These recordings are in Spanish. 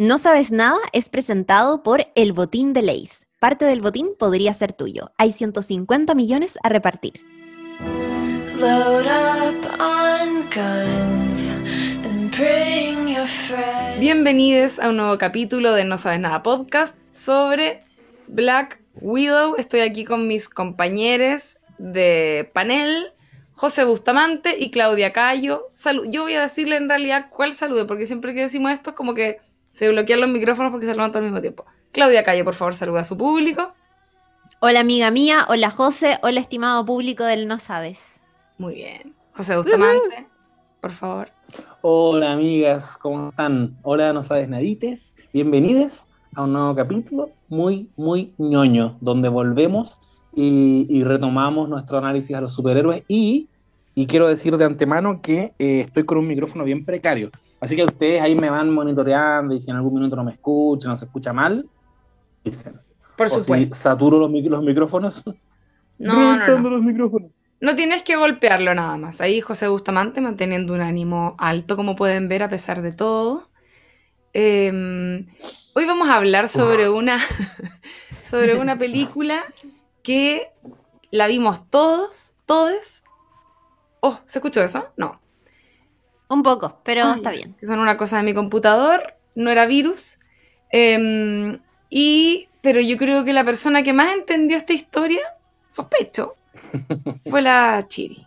No sabes nada es presentado por El Botín de Leis. Parte del botín podría ser tuyo. Hay 150 millones a repartir. Bienvenidos a un nuevo capítulo de No Sabes Nada podcast sobre Black Widow. Estoy aquí con mis compañeros de panel, José Bustamante y Claudia Cayo. Yo voy a decirle en realidad cuál salude, porque siempre que decimos esto es como que se bloquean los micrófonos porque se levantan al mismo tiempo. Claudia Calle, por favor, saluda a su público. Hola amiga mía, hola José, hola estimado público del No Sabes. Muy bien. José Bustamante, por favor. Hola amigas, ¿cómo están? Hola No Sabes Nadites, bienvenidos a un nuevo capítulo muy, muy ñoño, donde volvemos y, retomamos nuestro análisis a los superhéroes y, quiero decir de antemano que eh, estoy con un micrófono bien precario. Así que ustedes ahí me van monitoreando y si en algún minuto no me escuchan, no se escucha mal, dicen. Por supuesto. Si saturo los, micrófonos. No, no, no. Los micrófonos. No tienes que golpearlo nada más. Ahí José Bustamante manteniendo un ánimo alto, como pueden ver, a pesar de todo. Em, hoy vamos a hablar sobre una, sobre una película que la vimos todos, todos. Oh, ¿se escuchó eso? No. Un poco, pero está bien. Que son una cosa de mi computador, no era virus. Em, y, pero yo creo que la persona que más entendió esta historia, sospecho, fue la Chiri.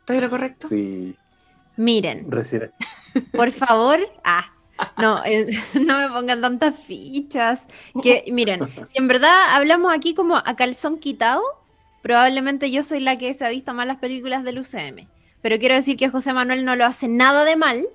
¿Estoy lo correcto? Sí. Miren. Por favor. Ah. No, eh, no me pongan tantas fichas. Que, miren, si en verdad hablamos aquí como a calzón quitado, probablemente yo soy la que se ha visto más las películas del UCM. Pero quiero decir que José Manuel no lo hace nada de mal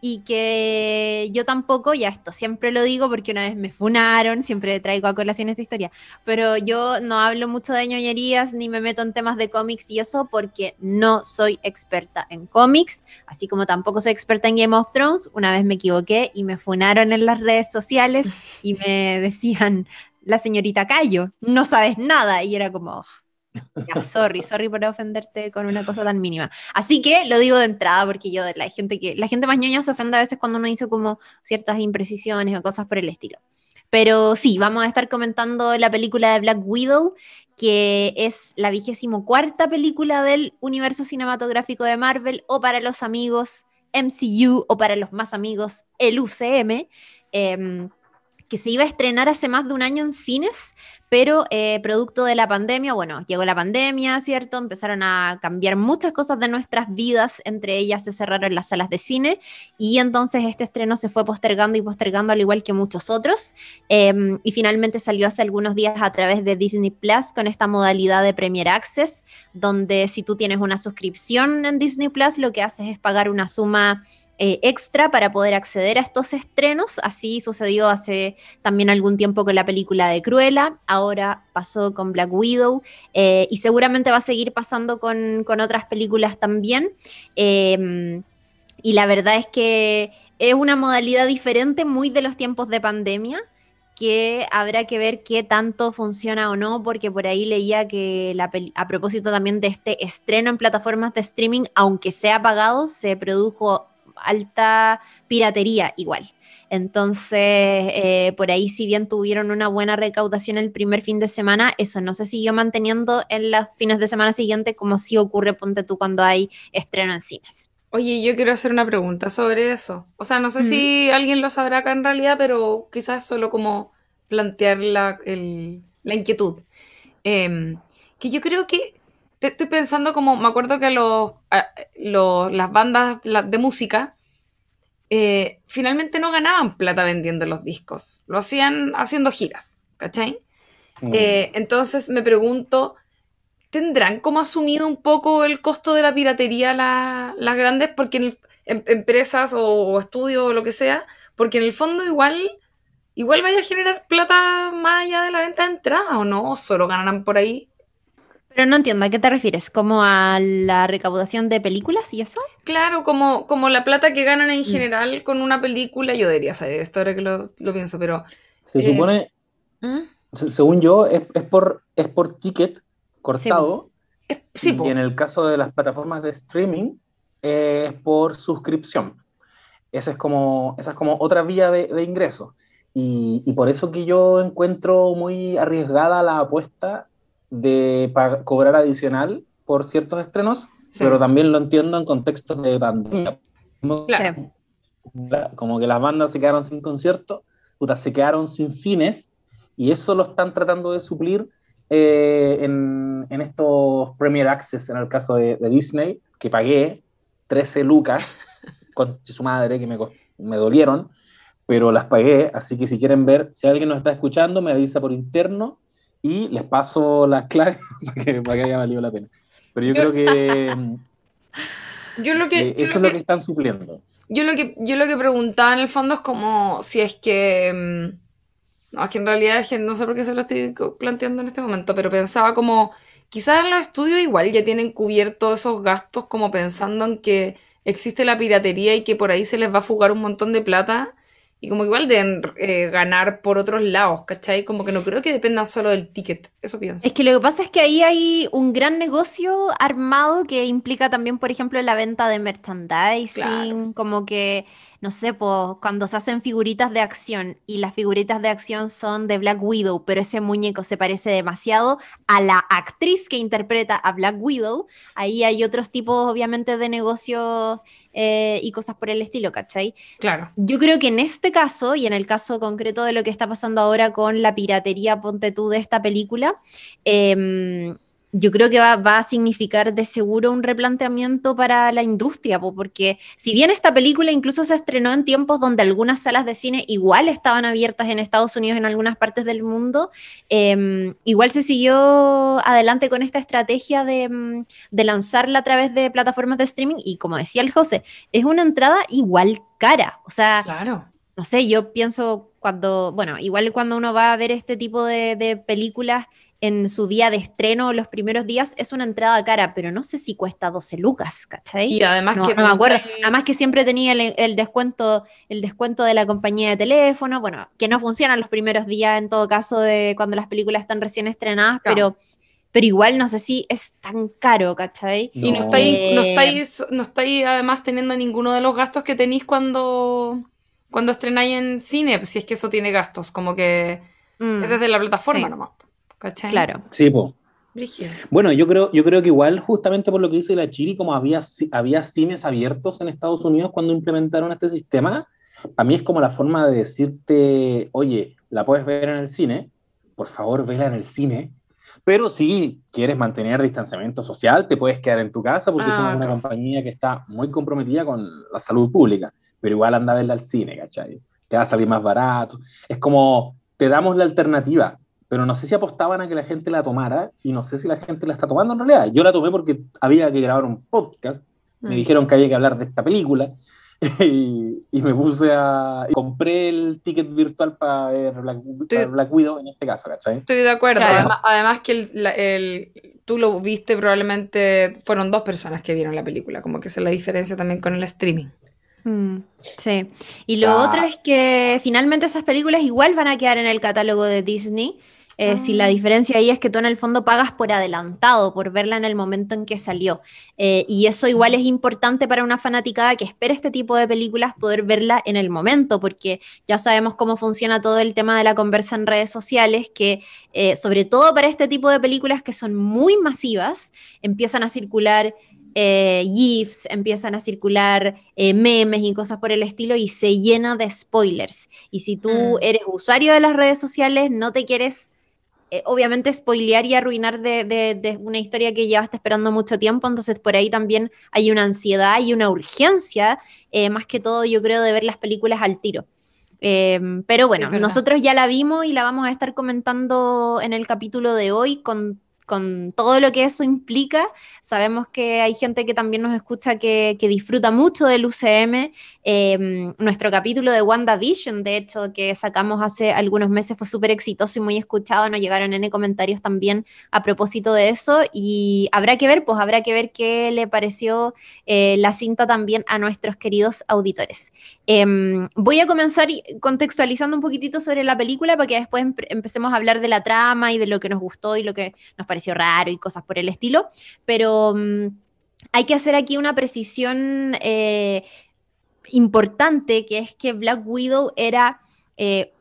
y que yo tampoco, ya esto siempre lo digo porque una vez me funaron, siempre traigo a colación esta historia, pero yo no hablo mucho de ñoñerías ni me meto en temas de cómics y eso porque no soy experta en cómics, así como tampoco soy experta en Game of Thrones, una vez me equivoqué y me funaron en las redes sociales y me decían, la señorita Cayo, no sabes nada, y era como, sorry, sorry por ofenderte con una cosa tan mínima. Así que lo digo de entrada porque yo, la gente que la gente más ñoña se ofende a veces cuando uno dice como ciertas imprecisiones o cosas por el estilo. Pero sí, vamos a estar comentando la película de Black Widow, que es la vigésimo cuarta película del universo cinematográfico de Marvel, o para los amigos MCU, o para los más amigos el UCM. Em, se iba a estrenar hace más de un año en cines, pero eh, producto de la pandemia, bueno, llegó la pandemia, ¿cierto? Empezaron a cambiar muchas cosas de nuestras vidas, entre ellas se cerraron las salas de cine y entonces este estreno se fue postergando y postergando al igual que muchos otros em, y finalmente salió hace algunos días a través de Disney Plus con esta modalidad de Premier Access, donde si tú tienes una suscripción en Disney Plus, lo que haces es pagar una suma eh, extra para poder acceder a estos estrenos. Así sucedió hace también algún tiempo con la película de Cruella, ahora pasó con Black Widow eh, y seguramente va a seguir pasando con, otras películas también. Em, y la verdad es que es una modalidad diferente, muy de los tiempos de pandemia que habrá que ver qué tanto funciona o no, porque por ahí leía que a propósito también de este estreno en plataformas de streaming, aunque sea pagado, se produjo alta piratería igual. Entonces, eh, por ahí, si bien tuvieron una buena recaudación el primer fin de semana, eso no se siguió manteniendo en los fines de semana siguientes, como si ocurre, ponte tú, cuando hay estreno en cines. Oye, yo quiero hacer una pregunta sobre eso. O sea, no sé si alguien lo sabrá acá en realidad, pero quizás solo como plantear la, inquietud. Em, que yo creo que estoy pensando como, me acuerdo que los, las bandas de música eh, finalmente no ganaban plata vendiendo los discos, lo hacían haciendo giras, ¿cachai? Mm. Eh, entonces me pregunto, ¿tendrán como asumido un poco el costo de la piratería las grandes? Porque en, em, empresas o, estudios o lo que sea, porque en el fondo igual igual vaya a generar plata más allá de la venta de entrada o no, solo ganarán por ahí pero no entiendo, ¿a qué te refieres? ¿Como a la recaudación de películas y eso? Claro, como, como la plata que ganan en mm. general con una película, yo debería saber esto ahora que lo, pienso, pero... Se eh, supone, ¿Mm? según yo, es, por, es por ticket cortado. y en el caso de las plataformas de streaming, es por suscripción. esa es como, esa es como otra vía de, de ingreso. Y, y, por eso que yo encuentro muy arriesgada la apuesta de cobrar adicional por ciertos estrenos, pero también lo entiendo en contextos de pandemia. Claro. Como que las bandas se quedaron sin conciertos, se quedaron sin cines, y eso lo están tratando de suplir eh, en, en, estos Premier Access, en el caso de, de, Disney, que pagué 13 lucas con su madre, que me, me dolieron, pero las pagué, así que si quieren ver, si alguien nos está escuchando, me avisa por interno y les paso las claves para que, para que haya valido la pena. Pero yo, creo que, yo lo que eso es lo que están supliendo. Yo lo que, yo lo que preguntaba en el fondo es como si es que... Mm, no, es que en realidad no sé por qué se lo estoy planteando en este momento, pero pensaba como, quizás en los estudios igual ya tienen cubiertos esos gastos como pensando en que existe la piratería y que por ahí se les va a fugar un montón de plata y como igual de eh, ganar por otros lados, ¿cachai? Como que no creo que dependa solo del ticket, eso pienso. Es que lo que pasa es que ahí hay un gran negocio armado que implica también, por ejemplo, la venta de merchandising, como que no sé, pues cuando se hacen figuritas de acción y las figuritas de acción son de Black Widow, pero ese muñeco se parece demasiado a la actriz que interpreta a Black Widow, ahí hay otros tipos, obviamente, de negocios eh, y cosas por el estilo, ¿cachai? Claro. Yo creo que en este caso, y en el caso concreto de lo que está pasando ahora con la piratería, ponte tú, de esta película, eh, yo creo que va, a significar de seguro un replanteamiento para la industria, porque si bien esta película incluso se estrenó en tiempos donde algunas salas de cine igual estaban abiertas en Estados Unidos, en algunas partes del mundo, em, igual se siguió adelante con esta estrategia de, mm, de, lanzarla a través de plataformas de streaming y como decía el José, es una entrada igual cara, o sea... Claro. No sé, yo pienso cuando, bueno, igual cuando uno va a ver este tipo de, de películas, en su día de estreno, los primeros días, es una entrada cara, pero no sé si cuesta 12 lucas, ¿cachai? Y además que... No me acuerdo. Además que siempre tenía el, descuento, el descuento de la compañía de teléfono, bueno, que no funcionan los primeros días en todo caso de cuando las películas están recién estrenadas, pero pero igual no sé si es tan caro, ¿cachai? Y no estáis, no, estáis, no estáis además teniendo ninguno de los gastos que tenéis cuando, cuando estrenáis en cine, si es que eso tiene gastos, como que mm, es desde la plataforma nomás. Claro. Sí, pues. Bueno, yo creo, yo creo que igual, justamente por lo que dice la Chiri, como había, había cines abiertos en Estados Unidos cuando implementaron este sistema, a mí es como la forma de decirte, oye, la puedes ver en el cine, por favor, vela en el cine, pero si quieres mantener distanciamiento social, te puedes quedar en tu casa porque somos ah, una compañía que está muy comprometida con la salud pública, pero igual anda a verla al cine, ¿cachai? Te va a salir más barato. Es como, te damos la alternativa, pero no sé si apostaban a que la gente la tomara y no sé si la gente la está tomando en realidad. Yo la tomé porque había que grabar un podcast, me mm. dijeron que había que hablar de esta película y, me puse a... compré el ticket virtual para ver Black, Widow en este caso, ¿cachai? Estoy de acuerdo. Además, que el, tú lo viste probablemente, fueron dos personas que vieron la película, como que esa es la diferencia también con el streaming. Mm, sí, y lo otro es que finalmente esas películas igual van a quedar en el catálogo de Disney eh, si la ah. diferencia ahí es que tú en el fondo pagas por adelantado, por verla en el momento en que salió. Eh, y eso igual es importante para una fanaticada que espera este tipo de películas, poder verla en el momento, porque ya sabemos cómo funciona todo el tema de la conversa en redes sociales, que eh, sobre todo para este tipo de películas que son muy masivas, empiezan a circular GIFs, empiezan a circular memes y cosas por el estilo y se llena de spoilers. Y si tú mm. eres usuario de las redes sociales, no te quieres eh, obviamente spoilear y arruinar de, una historia que llevaste esperando mucho tiempo, entonces por ahí también hay una ansiedad y una urgencia, eh, más que todo yo creo de ver las películas al tiro. Eh, pero bueno, nosotros ya la vimos y la vamos a estar comentando en el capítulo de hoy con con todo lo que eso implica. Sabemos que hay gente que también nos escucha que, disfruta mucho del UCM. Em, nuestro capítulo de WandaVision, de hecho, que sacamos hace algunos meses, fue súper exitoso y muy escuchado. Nos llegaron N comentarios también a propósito de eso. Y habrá que ver, pues habrá que ver qué le pareció eh, la cinta también a nuestros queridos auditores. Em, voy a comenzar contextualizando un poquitito sobre la película para que después empecemos a hablar de la trama y de lo que nos gustó y lo que nos pareció raro y cosas por el estilo, pero mm, hay que hacer aquí una precisión. Eh, importante, que es que Black Widow era eh,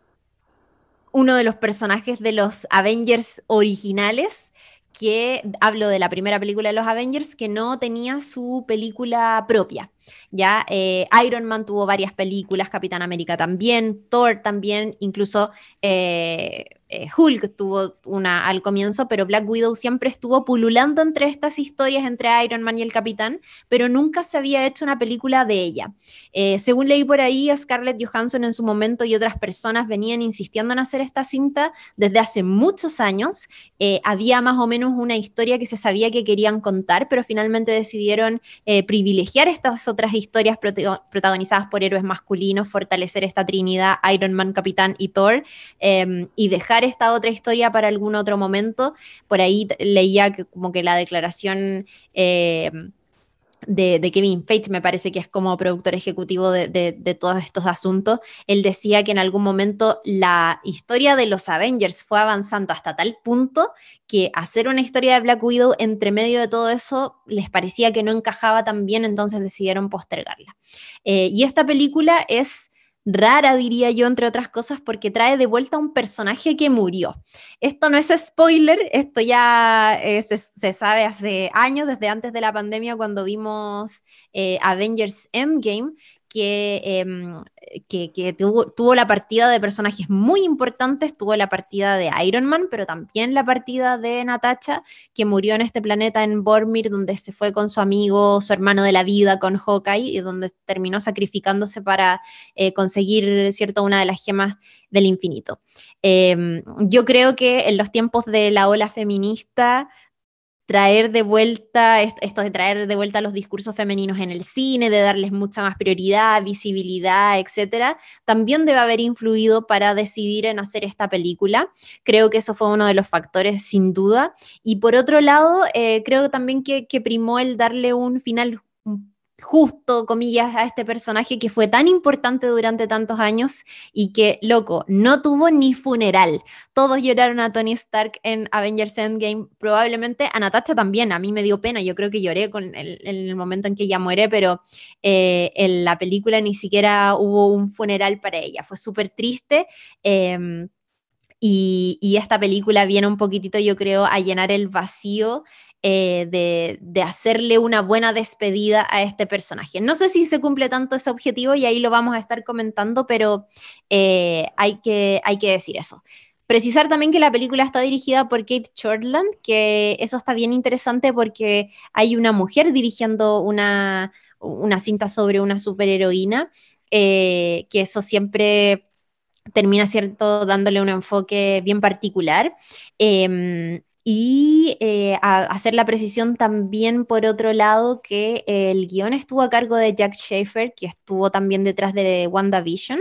uno de los personajes de los Avengers originales que hablo de la primera película de los Avengers, que no tenía su película propia. Ya eh, Iron Man tuvo varias películas, Capitán América también, Thor también, incluso eh, Hulk tuvo una al comienzo, pero Black Widow siempre estuvo pululando entre estas historias entre Iron Man y el Capitán, pero nunca se había hecho una película de ella. Eh, según leí por ahí, Scarlett Johansson en su momento y otras personas venían insistiendo en hacer esta cinta desde hace muchos años. Eh, había más o menos una historia que se sabía que querían contar, pero finalmente decidieron privilegiar estas otras historias protagonizadas por héroes masculinos, fortalecer esta trinidad Iron Man, Capitán y Thor, em, y dejar esta otra historia para algún otro momento. Por ahí leía como que la declaración eh, de, Kevin Feige, me parece que es como productor ejecutivo de, todos estos asuntos, él decía que en algún momento la historia de los Avengers fue avanzando hasta tal punto que hacer una historia de Black Widow entre medio de todo eso les parecía que no encajaba tan bien, entonces decidieron postergarla. Eh, y esta película es rara, diría yo, entre otras cosas, porque trae de vuelta a un personaje que murió. Esto no es spoiler, esto ya eh, se, sabe hace años, desde antes de la pandemia, cuando vimos eh, Avengers Endgame, Em, que, que, tuvo, la partida de personajes muy importantes, tuvo la partida de Iron Man, pero también la partida de Natasha, que murió en este planeta en Bormir, donde se fue con su amigo, su hermano de la vida, con Hawkeye, y donde terminó sacrificándose para eh, conseguir, cierto, una de las gemas del infinito. Em, yo creo que en los tiempos de la ola feminista, traer de vuelta, esto de traer de vuelta los discursos femeninos en el cine, de darles mucha más prioridad, visibilidad, etcétera, también debe haber influido para decidir en hacer esta película. Creo que eso fue uno de los factores, sin duda. Y por otro lado, eh, creo también que, que primó el darle un final justo, comillas, a este personaje que fue tan importante durante tantos años y que, loco, no tuvo ni funeral. Todos lloraron a Tony Stark en Avengers Endgame, probablemente a Natasha también, a mí me dio pena, yo creo que lloré con el, en el momento en que ella muere, pero eh, en la película ni siquiera hubo un funeral para ella, fue súper triste. Em, y, y, esta película viene un poquitito, yo creo, a llenar el vacío eh, de, hacerle una buena despedida a este personaje. No sé si se cumple tanto ese objetivo y ahí lo vamos a estar comentando, pero eh, hay, que, hay que decir eso. Precisar también que la película está dirigida por Kate Shortland, que eso está bien interesante porque hay una mujer dirigiendo una, una cinta sobre una superheroína, eh, que eso siempre termina cierto dándole un enfoque bien particular. Em, y eh, hacer la precisión también, por otro lado, que el guion estuvo a cargo de Jack Schaefer, que estuvo también detrás de WandaVision,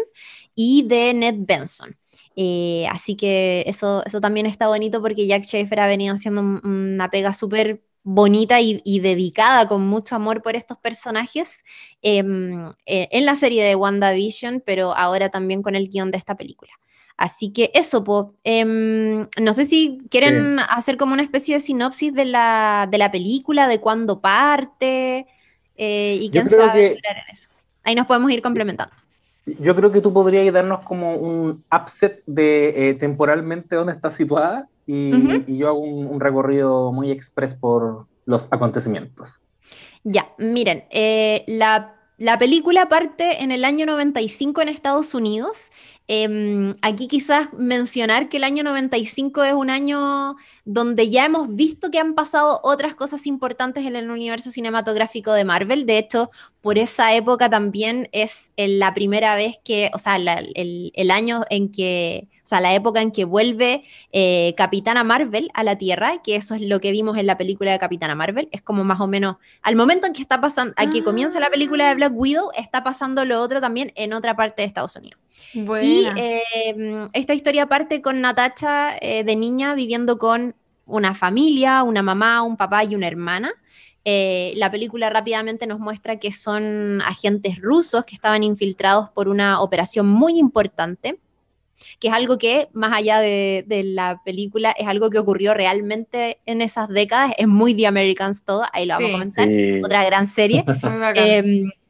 y de Ned Benson. Eh, así que eso, eso también está bonito porque Jack Schaefer ha venido haciendo una pega súper bonita y, dedicada con mucho amor por estos personajes em, eh, en la serie de WandaVision, pero ahora también con el guion de esta película. Así que eso, em, no sé si quieren hacer como una especie de sinopsis de la, película, de cuándo parte eh, y quién sabe en eso. Ahí nos podemos ir complementando. Yo creo que tú podrías darnos como un upset de eh, temporalmente dónde está situada y, yo hago un, recorrido muy express por los acontecimientos. Ya, miren, eh, la la película parte en el año 95 en Estados Unidos. Em, aquí quizás mencionar que el año 95 es un año donde ya hemos visto que han pasado otras cosas importantes en el universo cinematográfico de Marvel. De hecho, por esa época también es la primera vez que, o sea, el, año en que, sea, la época en que vuelve eh, Capitana Marvel a la Tierra, que eso es lo que vimos en la película de Capitana Marvel, es como más o menos, al momento en que está pasando, aquí comienza la película de Black Widow, está pasando lo otro también en otra parte de Estados Unidos. Y em, esta historia parte con Natacha eh, de niña viviendo con una familia, una mamá, un papá y una hermana. Eh, la película rápidamente nos muestra que son agentes rusos que estaban infiltrados por una operación muy importante, que es algo que, más allá de, la película, es algo que ocurrió realmente en esas décadas. Es muy The Americans todo, ahí lo vamos a comentar, otra gran serie.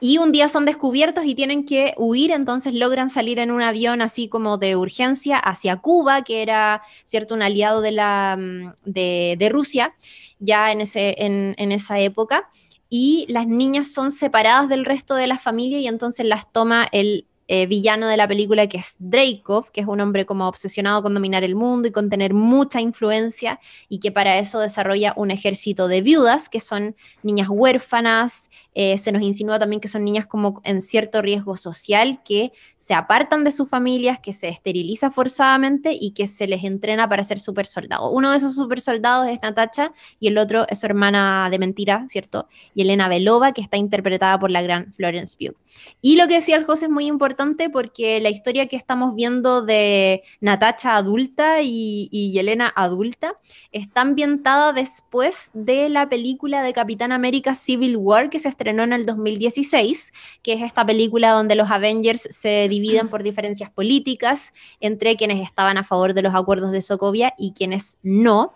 Y un día son descubiertos y tienen que huir, entonces logran salir en un avión así como de urgencia hacia Cuba, que era, ¿cierto?, un aliado de, la, mm, de, Rusia ya en, ese, en, en esa época. Y las niñas son separadas del resto de la familia y entonces las toma el eh, villano de la película, que es Dreykov, que es un hombre como obsesionado con dominar el mundo y con tener mucha influencia, y que para eso desarrolla un ejército de viudas, que son niñas huérfanas, eh, se nos insinúa también que son niñas como en cierto riesgo social, que se apartan de sus familias, que se esteriliza forzadamente y que se les entrena para ser super soldados. Uno de esos super soldados es Natacha y el otro es su hermana de mentira, ¿cierto? Y Elena Belova, que está interpretada por la gran Florence Pugh. Y lo que decía el José es muy importante, porque la historia que estamos viendo de Natacha adulta y, y Yelena adulta está ambientada después de la película de Capitán América Civil War que se estrenó en el 2016, que es esta película donde los Avengers se dividen por diferencias políticas entre quienes estaban a favor de los acuerdos de Sokovia y quienes no.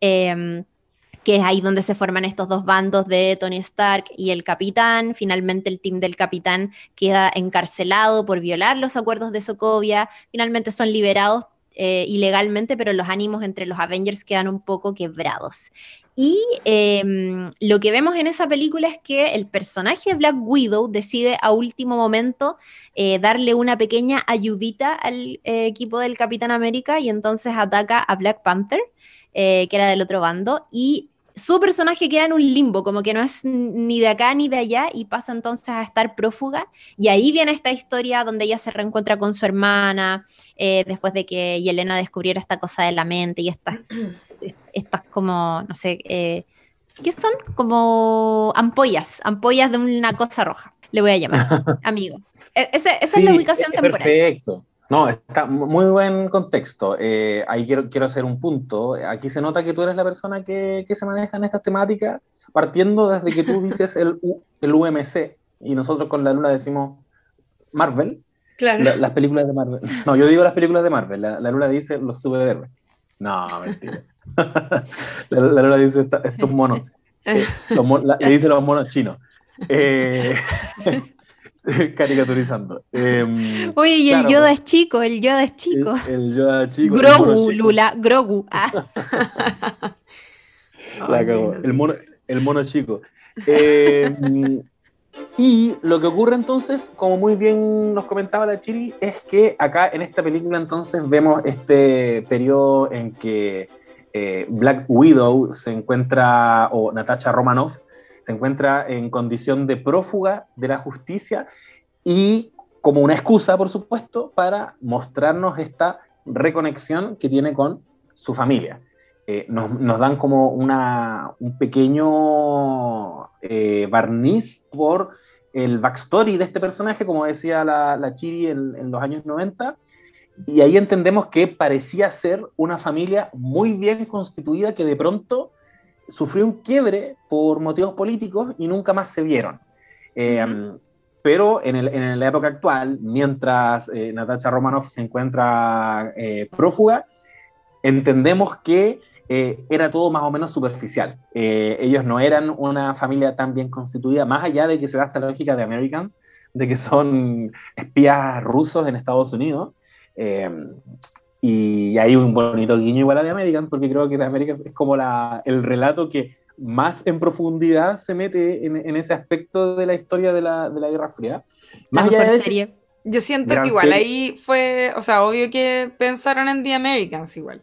Em, que es ahí donde se forman estos dos bandos de Tony Stark y el capitán. Finalmente el team del capitán queda encarcelado por violar los acuerdos de Sokovia. Finalmente son liberados eh, ilegalmente, pero los ánimos entre los Avengers quedan un poco quebrados. Y em, lo que vemos en esa película es que el personaje de Black Widow decide a último momento eh, darle una pequeña ayudita al eh, equipo del Capitán América y entonces ataca a Black Panther, que era del otro bando, y su personaje queda en un limbo, como que no es ni de acá ni de allá y pasa entonces a estar prófuga. Y ahí viene esta historia donde ella se reencuentra con su hermana, eh, después de que Yelena descubriera esta cosa de la mente y estas, estas como, no sé, eh, ¿qué son? Como ampollas, ampollas de una cosa roja, le voy a llamar, amigo. E-, esa es la ubicación temporal. Perfecto. No, está muy buen contexto. Eh, ahí quiero, quiero hacer un punto. Aquí se nota que tú eres la persona que, que se maneja en estas temáticas, partiendo desde que tú dices el, el UMC y nosotros con la Luna decimos Marvel. Claro. las películas de Marvel. No, yo digo las películas de Marvel. La, Luna dice los superhéroes. No, mentira. la, Luna dice estos monos. Eh, le dice los monos chinos. Eh, caricaturizando. Eh, Oye, y el Yoda es chico, el Yoda es chico. El, Yoda es chico. Grogu, Lula, Grogu. Ah. el, mono, el mono chico. Em, y lo que ocurre entonces, como muy bien nos comentaba la Chiri, es que acá en esta película entonces vemos este periodo en que eh, Black Widow se encuentra, o Natasha Romanoff, se encuentra en condición de prófuga de la justicia y como una excusa, por supuesto, para mostrarnos esta reconexión que tiene con su familia. Eh, nos, dan como una, un pequeño eh, barniz por el backstory de este personaje, como decía la, la Chiri en, en, los años 90, y ahí entendemos que parecía ser una familia muy bien constituida que de pronto sufrió un quiebre por motivos políticos y nunca más se vieron. Eh, pero en, la época actual, mientras eh, Natasha Romanoff se encuentra prófuga, entendemos que era todo más o menos superficial. ellos no eran una familia tan bien constituida, más allá de que se da esta lógica de Americans, de que son espías rusos en Estados Unidos. Y hay un bonito guiño igual a de American, porque creo que de American es como la, el relato que más en profundidad se mete en, ese aspecto de la historia de la, de la Guerra Fría. Más la serie. Yo siento que igual ahí fue, o sea, obvio que pensaron en The Americans igual.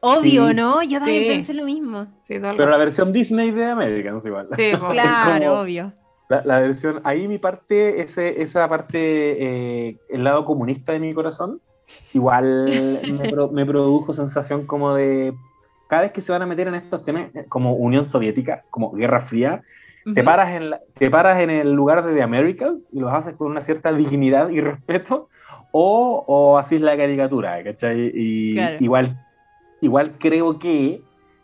Obvio, ¿no? Yo también pensé lo mismo. Pero la versión Disney de Americans igual. Sí, claro, obvio. La, versión, ahí mi parte, ese, esa parte, eh, el lado comunista de mi corazón, igual me, produjo sensación como de, cada vez que se van a meter en estos temas, eh, como Unión Soviética, como Guerra Fría, te, paras en te paras en el lugar de The Americans y los haces con una cierta dignidad y respeto, o, o es la caricatura, ¿cachai? Y igual, igual creo que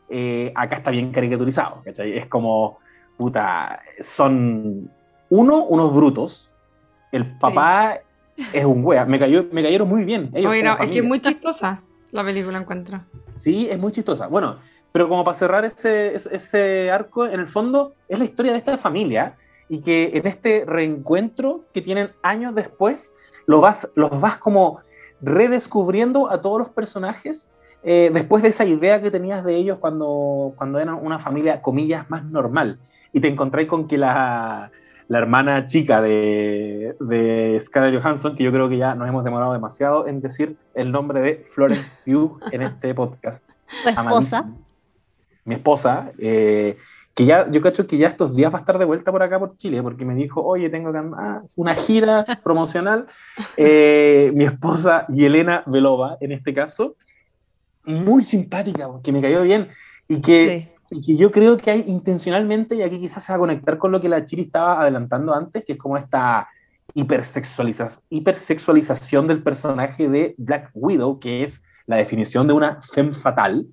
eh, acá está bien caricaturizado, ¿cachai? Es como, puta, son uno, unos brutos, el papá es un wea. Me, cayó, me cayeron muy bien. es que es muy chistosa la película, encuentro. Sí, es muy chistosa. Bueno, pero como para cerrar ese, ese arco, en el fondo es la historia de esta familia y que en este reencuentro que tienen años después, los vas, los vas como redescubriendo a todos los personajes eh, después de esa idea que tenías de ellos cuando, cuando eran una familia, comillas, más normal. Y te encontré con que la, la hermana chica de, de, Scarlett Johansson, que yo creo que ya nos hemos demorado demasiado en decir el nombre de Florence Pugh en este podcast. Tu esposa. Mi esposa, eh, que ya, yo cacho que ya estos días va a estar de vuelta por acá por Chile, porque me dijo, oye, tengo que andar una gira promocional. Eh, mi esposa Yelena Velova, en este caso, muy simpática, que me cayó bien y que, y que yo creo que hay intencionalmente, y aquí quizás se va a conectar con lo que la Chiri estaba adelantando antes, que es como esta hipersexualiza hipersexualización del personaje de Black Widow, que es la definición de una femme fatal.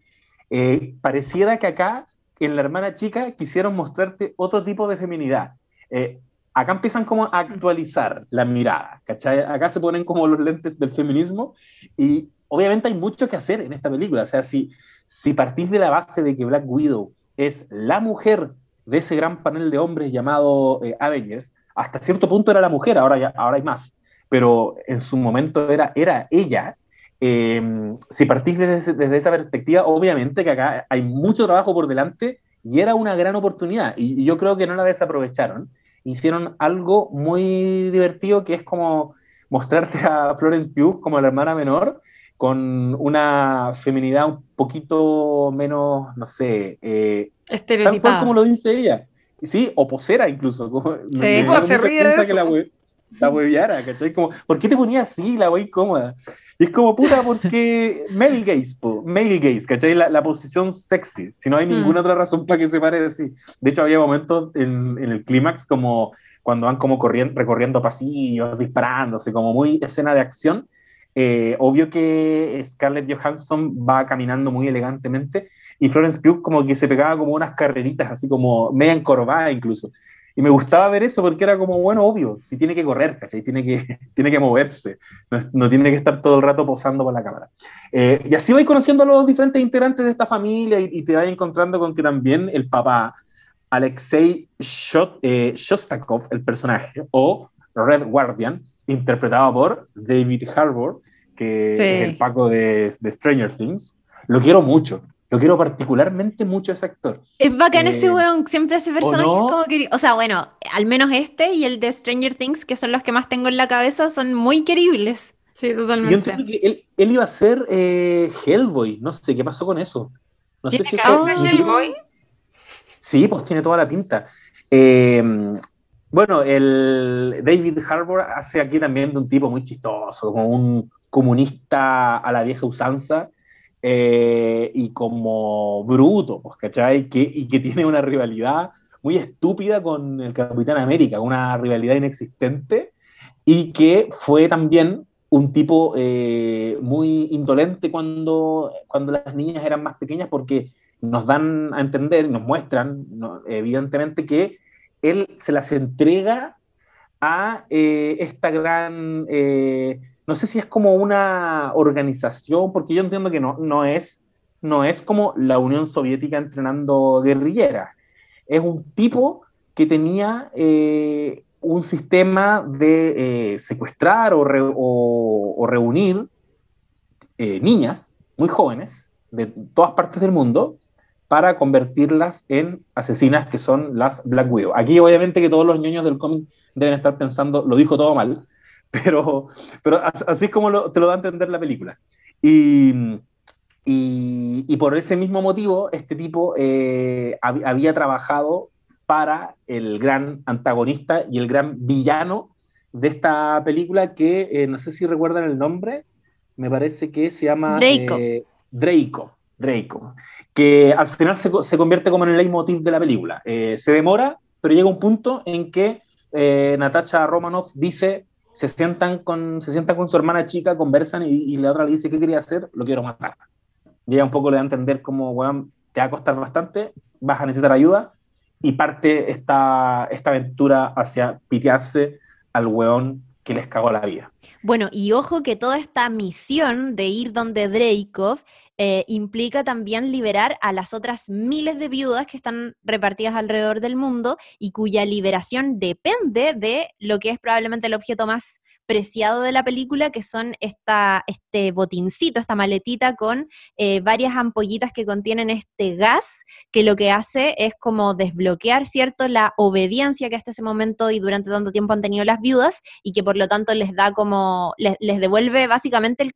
Eh, pareciera que acá, en la hermana chica, quisieron mostrarte otro tipo de feminidad. Eh, acá empiezan como a actualizar la mirada, ¿cachai? Acá se ponen como los lentes del feminismo y obviamente hay mucho que hacer en esta película. O sea, si, si partís de la base de que Black Widow es la mujer de ese gran panel de hombres llamado eh, Avengers, hasta cierto punto era la mujer, ahora, ya, ahora hay más, pero en su momento era, era ella. Em, si partís desde, desde, esa perspectiva, obviamente que acá hay mucho trabajo por delante y era una gran oportunidad. Y, y yo creo que no la desaprovecharon. Hicieron algo muy divertido que es como mostrarte a Florence Pugh como la hermana menor con una feminidad un poquito menos, no sé, eh, estereotipada. Tal cual como lo dice ella. Sí, o posera incluso. Como, sí, pues se ríe de eso. Que la, hue, la hueviara, ¿cachai? Como, ¿por qué te ponía así la wey incómoda? Y es como, puta, porque male gaze, po, male gaze, ¿cachai? La, la, posición sexy, si no hay ninguna mm. otra razón para que se pare así. De hecho, había momentos en, en el clímax como cuando van como corriendo, recorriendo pasillos, disparándose, como muy escena de acción, eh, obvio que Scarlett Johansson va caminando muy elegantemente y Florence Pugh como que se pegaba como unas carreritas, así como media encorvada incluso. Y me gustaba ver eso porque era como, bueno, obvio, si tiene que correr, ¿cachai? Tiene que, tiene que moverse, no, no, tiene que estar todo el rato posando por la cámara. Eh, y así vais conociendo a los diferentes integrantes de esta familia y, te vas encontrando con que también el papá, Alexei eh, Shostakov, el personaje, o Red Guardian, interpretado por David Harbour, que sí. es el Paco de, de, Stranger Things. Lo quiero mucho. Lo quiero particularmente mucho ese actor. Es bacán eh, ese weón, siempre ese personaje ¿o no? es como que... O sea, bueno, al menos este y el de Stranger Things, que son los que más tengo en la cabeza, son muy queribles. Sí, totalmente. Yo entiendo que él, él iba a ser eh, Hellboy, no sé qué pasó con eso. No ¿Tiene sé si de Hellboy? Sí, pues tiene toda la pinta. Eh, bueno, el David Harbour hace aquí también de un tipo muy chistoso, como un comunista a la vieja usanza eh, y como bruto, pues, ¿cachai? Que, y que tiene una rivalidad muy estúpida con el Capitán América, una rivalidad inexistente y que fue también un tipo eh, muy indolente cuando, cuando las niñas eran más pequeñas porque nos dan a entender, nos muestran ¿no? evidentemente que él se las entrega a eh, esta gran, eh, no sé si es como una organización, porque yo entiendo que no, no, es, no es como la Unión Soviética entrenando guerrilleras, es un tipo que tenía eh, un sistema de secuestrar o, re, o, o reunir niñas muy jóvenes de todas partes del mundo para convertirlas en asesinas que son las Black Widow. Aquí obviamente que todos los niños del cómic deben estar pensando, lo dijo todo mal, pero, pero así es como lo, te lo da a entender la película. Y, y, y por ese mismo motivo, este tipo eh, hab, había trabajado para el gran antagonista y el gran villano de esta película que eh, no sé si recuerdan el nombre, me parece que se llama Dreykov. Eh, Dreykov. Draco, que al final se, convierte como en el leitmotiv de la película. Eh, se demora, pero llega un punto en que eh, Natasha Romanoff dice, se sientan, con, se sientan con su hermana chica, conversan y, y, la otra le dice, ¿qué quería hacer? Lo quiero matar. Y ella un poco le da a entender como, bueno, te va a costar bastante, vas a necesitar ayuda, y parte esta, esta aventura hacia pitearse al weón que les cagó la vida. Bueno, y ojo que toda esta misión de ir donde Dreykov eh, implica también liberar a las otras miles de viudas que están repartidas alrededor del mundo y cuya liberación depende de lo que es probablemente el objeto más preciado de la película, que son esta, este botincito, esta maletita con eh, varias ampollitas que contienen este gas, que lo que hace es como desbloquear, ¿cierto?, la obediencia que hasta ese momento y durante tanto tiempo han tenido las viudas y que por lo tanto les da como, les, devuelve básicamente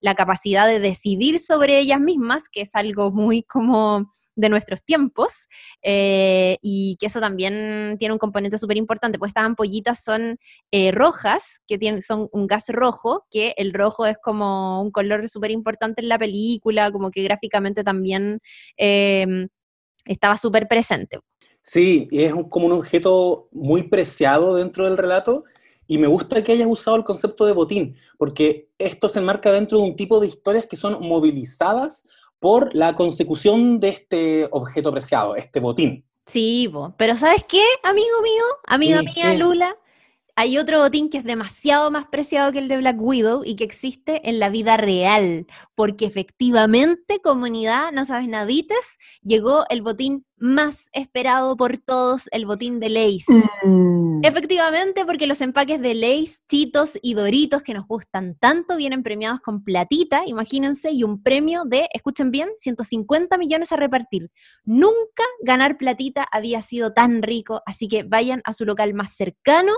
la capacidad de decidir sobre ellas mismas, que es algo muy como de nuestros tiempos eh, y que eso también tiene un componente súper importante, pues estas ampollitas son eh, rojas, que tienen, son un gas rojo, que el rojo es como un color súper importante en la película, como que gráficamente también em, estaba súper presente. Sí, es como un objeto muy preciado dentro del relato y me gusta que hayas usado el concepto de botín, porque esto se enmarca dentro de un tipo de historias que son movilizadas por la consecución de este objeto preciado, este botín. Sí, pero ¿sabes qué, amigo mío? Amiga mía, Lula, hay otro botín que es demasiado más preciado que el de Black Widow y que existe en la vida real, porque efectivamente, comunidad, no sabes nadites, llegó el botín más esperado por todos, el botín de Lays. Mm. Efectivamente, porque los empaques de Lays, Chitos y Doritos que nos gustan tanto vienen premiados con platita, imagínense, y un premio de, escuchen bien, 150 millones a repartir. Nunca ganar platita había sido tan rico, así que vayan a su local más cercano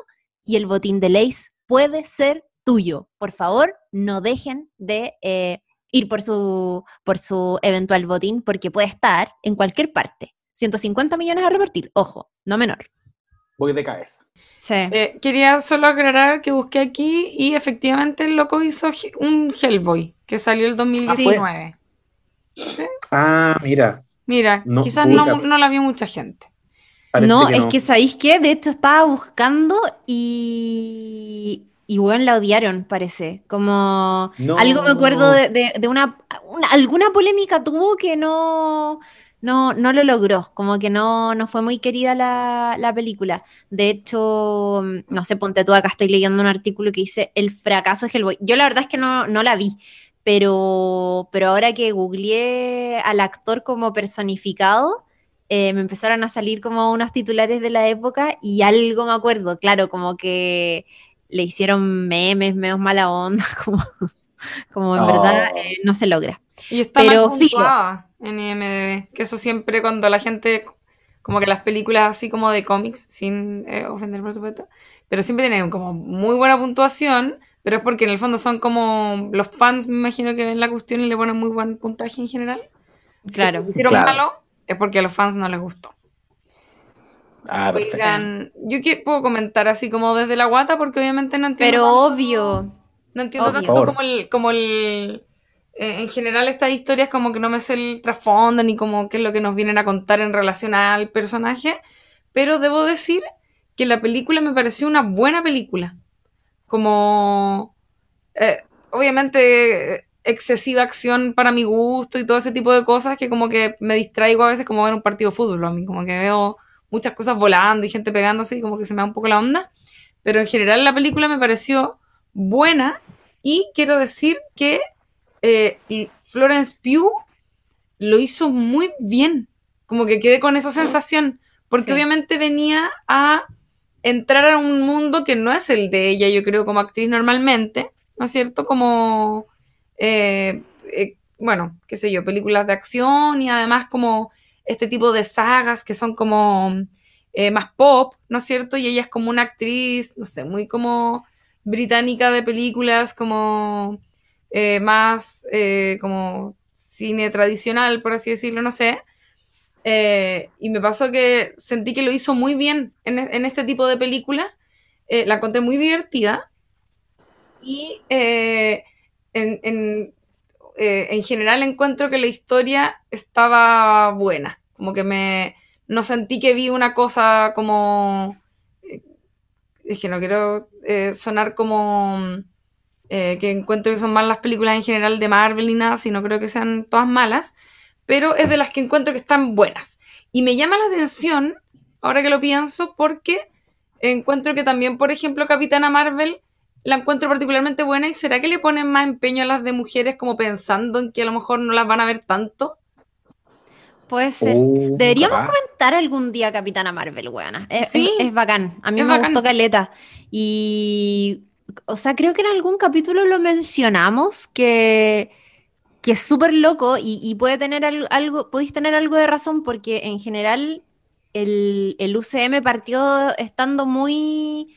y el botín de Lace puede ser tuyo. Por favor, no dejen de eh, ir por su, por su eventual botín porque puede estar en cualquier parte. 150 millones a repartir, ojo, no menor. Voy de cabeza. Sí. Eh, quería solo aclarar que busqué aquí y efectivamente el loco hizo un Hellboy que salió el 2019. Ah, mira. Mira, quizás no, no la vio mucha gente no, es que sabéis que de hecho estaba buscando y. Y bueno, la odiaron, parece. Como. algo me acuerdo de, una, Alguna polémica tuvo que no. No, no lo logró, como que no, no fue muy querida la, película. De hecho, no sé, ponte tú, acá estoy leyendo un artículo que dice El fracaso es Hellboy. Yo la verdad es que no, no la vi, pero, pero ahora que googleé al actor como personificado, eh, me empezaron a salir como unos titulares de la época y algo me acuerdo, claro, como que le hicieron memes, menos mala onda, como, como en verdad oh. eh, no se logra. Y está Pero, mal en IMDb, que eso siempre cuando la gente, como que las películas así como de cómics, sin eh, ofender por supuesto, pero siempre tienen como muy buena puntuación, pero es porque en el fondo son como los fans, me imagino que ven la cuestión y le ponen muy buen puntaje en general. Claro. Si hicieron malo, es porque a los fans no les gustó. Ah, Oigan, yo puedo comentar así como desde la guata porque obviamente no entiendo. Pero obvio. No entiendo tanto como el, como el eh, en general estas historias como que no me sé el trasfondo ni como qué es lo que nos vienen a contar en relación al personaje, pero debo decir que la película me pareció una buena película. Como eh, obviamente excesiva acción para mi gusto y todo ese tipo de cosas que como que me distraigo a veces como ver un partido de fútbol, a mí como que veo muchas cosas volando y gente pegándose y como que se me da un poco la onda, pero en general la película me pareció buena y quiero decir que eh, Florence Pugh lo hizo muy bien, como que quedé con esa sensación, porque obviamente venía a entrar a un mundo que no es el de ella, yo creo, como actriz normalmente, ¿no es cierto? Como eh, eh, bueno, qué sé yo, películas de acción y además como este tipo de sagas que son como eh, más pop, ¿no es cierto? Y ella es como una actriz, no sé, muy como británica de películas, como más como cine tradicional, por así decirlo, no sé. y me pasó que sentí que lo hizo muy bien en, este tipo de películas. la encontré muy divertida. Y en, eh, en, general encuentro que la historia estaba buena. Como que me. No sentí que vi una cosa como. Eh, es que no quiero eh, sonar como. que encuentro que son malas las películas en general de Marvel y nada, sino creo que sean todas malas. Pero es de las que encuentro que están buenas. Y me llama la atención, ahora que lo pienso, porque encuentro que también, por ejemplo, Capitana Marvel la encuentro particularmente buena y será que le ponen más empeño a las de mujeres como pensando en que a lo mejor no las van a ver tanto. Puede ser. Oh, Deberíamos capaz. comentar algún día Capitana Marvel, weona. Es, Sí. es- es bacán. A mí Es me bacán. gustó Caleta. Y, o sea, creo que en algún capítulo lo mencionamos que, que es súper loco y, y puede tener al- algo, podéis tener algo de razón porque en general el, el UCM partió estando muy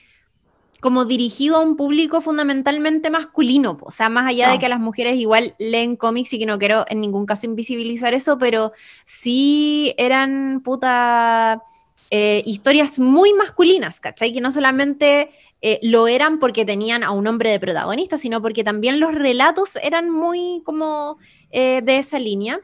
como dirigido a un público fundamentalmente masculino, o sea, más allá de Ah. que las mujeres igual leen cómics y que no quiero en ningún caso invisibilizar eso, pero sí eran puta eh, historias muy masculinas, ¿cachai? Que no solamente eh, lo eran porque tenían a un hombre de protagonista, sino porque también los relatos eran muy como eh, de esa línea.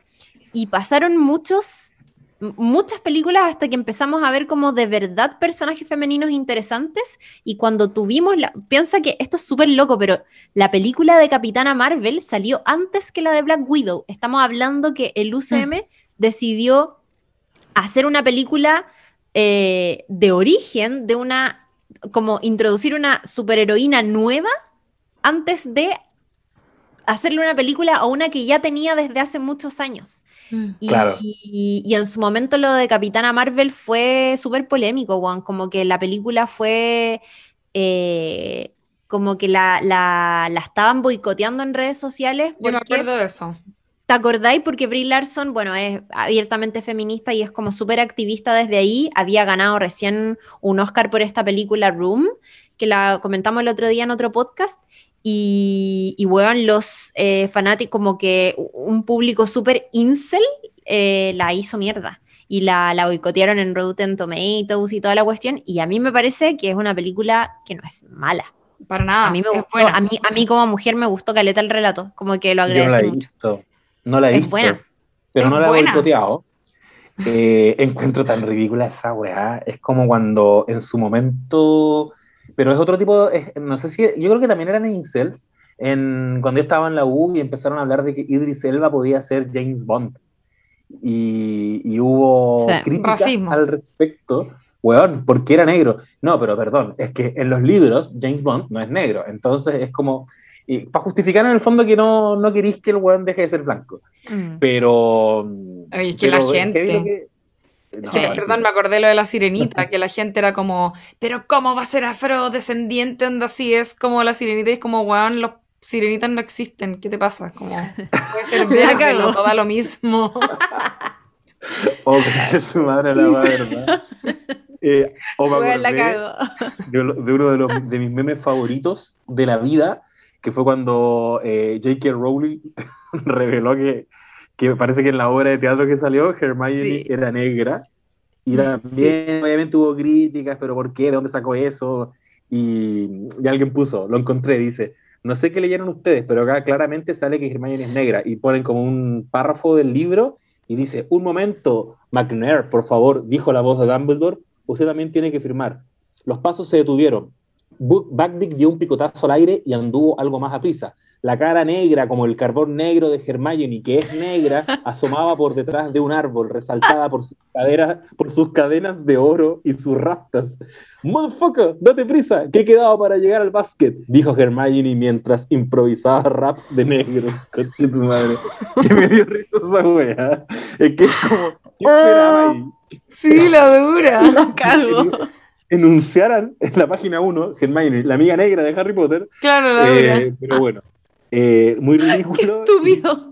Y pasaron muchos, muchas películas hasta que empezamos a ver como de verdad personajes femeninos interesantes. Y cuando tuvimos la... Piensa que esto es súper loco, pero la película de Capitana Marvel salió antes que la de Black Widow. Estamos hablando que el UCM decidió hacer una película eh, de origen, de una, como introducir una superheroína nueva antes de hacerle una película a una que ya tenía desde hace muchos años. Y, Claro. y- y en su momento lo de Capitana Marvel fue súper polémico, Juan, como que la película fue... eh, como que la, la- la estaban boicoteando en redes sociales. Yo me acuerdo de eso. ¿Te acordáis? Porque Brie Larson, bueno, es abiertamente feminista y es como súper activista desde ahí. Había ganado recién un Oscar por esta película Room, que la comentamos el otro día en otro podcast. Y, y weón, los eh, fanáticos, como que un público súper incel, eh, la hizo mierda. Y la, la boicotearon en Rotten Tomatoes y toda la cuestión. Y a mí me parece que es una película que no es mala. Para nada. A mí me gustó, a mí, a mí como mujer me gustó caleta el relato, como que lo no agradecí he mucho. visto. No la he Es visto. buena. Pero Es no la he boicoteado. Eh, encuentro tan ridícula esa weá. Es como cuando en su momento. Pero es otro tipo. es- no sé si. Yo creo que también eran incels. En, cuando yo estaba en la U y empezaron a hablar de que Idris Elba podía ser James Bond. Y, y hubo Sí. críticas Racismo. al respecto. Weón, porque era negro. No, pero perdón, es que en los libros James Bond no es negro. Entonces es como. para justificar en el fondo que no, no queréis que el weón deje de ser blanco. Mm. Pero. Ay, es que la pero gente- heavy lo que- No, Sí, perdón, me acordé lo de la sirenita, que la gente era como, pero ¿cómo va a ser afrodescendiente? Onda así es como la sirenita y es como, weón, los sirenitas no existen, ¿qué te pasa? Como, puede ser cagó. loco, da lo mismo. Oh, que su madre la va, ¿verdad? Eh, o me Weón, la acordé cago. de, lo- de uno de, los, de mis memes favoritos de la vida, que fue cuando eh, J.K. Rowling reveló que, que parece que en la obra de teatro que salió, Hermione Sí. era negra. Y también, obviamente, hubo críticas, pero ¿por qué? ¿De dónde sacó eso? Y, y alguien puso, lo encontré, dice, no sé qué leyeron ustedes, pero acá claramente sale que Hermione es negra. Y ponen como un párrafo del libro y dice, un momento, McNair, por favor, dijo la voz de Dumbledore, usted también tiene que firmar. Los pasos se detuvieron. Bu- Bagdick dio un picotazo al aire y anduvo algo más a prisa. La cara negra, como el carbón negro de Hermione, que es negra, asomaba por detrás de un árbol, resaltada por sus caderas, por sus cadenas de oro y sus rastas. Motherfucker, date prisa, que he quedado para llegar al básquet, dijo Hermione mientras improvisaba raps de negros. Conche tu madre. Que me dio risa esa wea. Es que es como, ¿qué esperaba ahí? Sí, la dura. La cago. enunciaran en la página 1, Hermione, la amiga negra de Harry Potter, Claro, la dura. eh, pero bueno, eh, muy Qué ridículo. estúpido.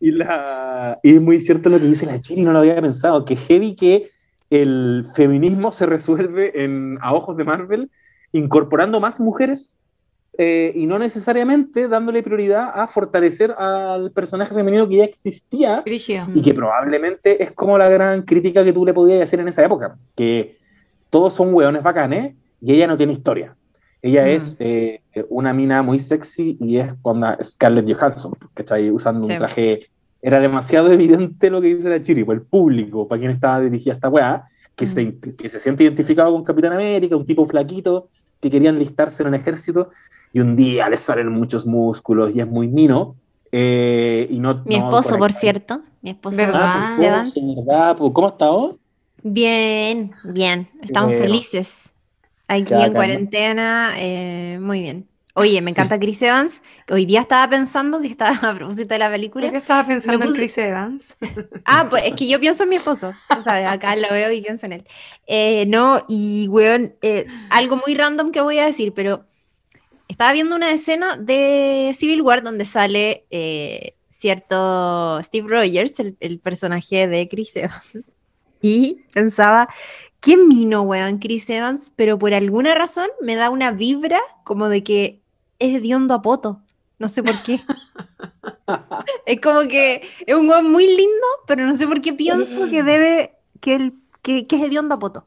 Y, la, y es muy cierto lo que dice la Chiri, no lo había pensado, que heavy que el feminismo se resuelve en, a ojos de Marvel incorporando más mujeres eh, y no necesariamente dándole prioridad a fortalecer al personaje femenino que ya existía y que probablemente es como la gran crítica que tú le podías hacer en esa época, que todos son hueones bacanes y ella no tiene historia. Ella Mm. es eh, una mina muy sexy y es con Scarlett Johansson, que está ahí usando Sí. un traje. Era demasiado evidente lo que dice la Chiri, el público, para quien estaba dirigida esta weá, que, Mm. se, que se siente identificado con Capitán América, un tipo flaquito, que querían listarse en el ejército, y un día le salen muchos músculos y es muy mino. eh, y no, Mi no esposo, por cierto. Mi esposo. ¿Verdad? Ah, ¿verdad? ¿Cómo está vos? Bien, bien. Estamos Bueno. felices. Aquí en cuarentena, eh, muy bien. Oye, me encanta Chris Evans. Hoy día estaba pensando que estaba a propósito de la película. ¿Por qué estaba pensando en Chris Evans? Ah, pues es que yo pienso en mi esposo. O sea, acá lo veo y pienso en él. Eh, no, y weón, eh, algo muy random que voy a decir, pero estaba viendo una escena de Civil War donde sale eh, cierto Steve Rogers, el, el, personaje de Chris Evans. Y pensaba, ¿quién vino, weón, Chris Evans? Pero por alguna razón me da una vibra como de que es hediondo a poto. No sé por qué. es como que es un weón muy lindo, pero no sé por qué pienso que debe, que, el, que, que es hediondo a poto.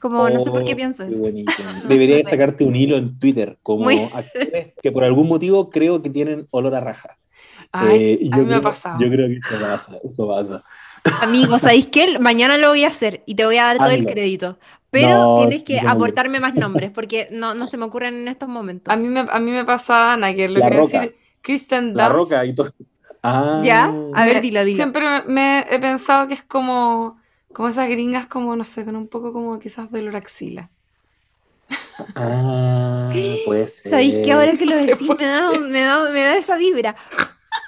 Como no sé por qué oh, pienso eso. Debería sacarte un hilo en Twitter, como actores que por algún motivo creo que tienen olor a raja. Ay, eh, a mí me ha pasado. Yo creo que eso pasa, eso pasa. Amigos, ¿sabéis qué? Mañana lo voy a hacer y te voy a dar todo el crédito. Pero tienes que aportarme más nombres porque no, no, se me ocurren en estos momentos. A mí me, a mí me pasa, Ana, que lo que decir Kristen Dunst. La roca y todo. Ah. ¿Ya? A ver, dilo, dilo. Siempre me, he pensado que es como, como esas gringas, como, no sé, con un poco como quizás de axila. Ah, puede ser. ¿Sabéis que ahora que lo decís me da, me, da, me da esa vibra?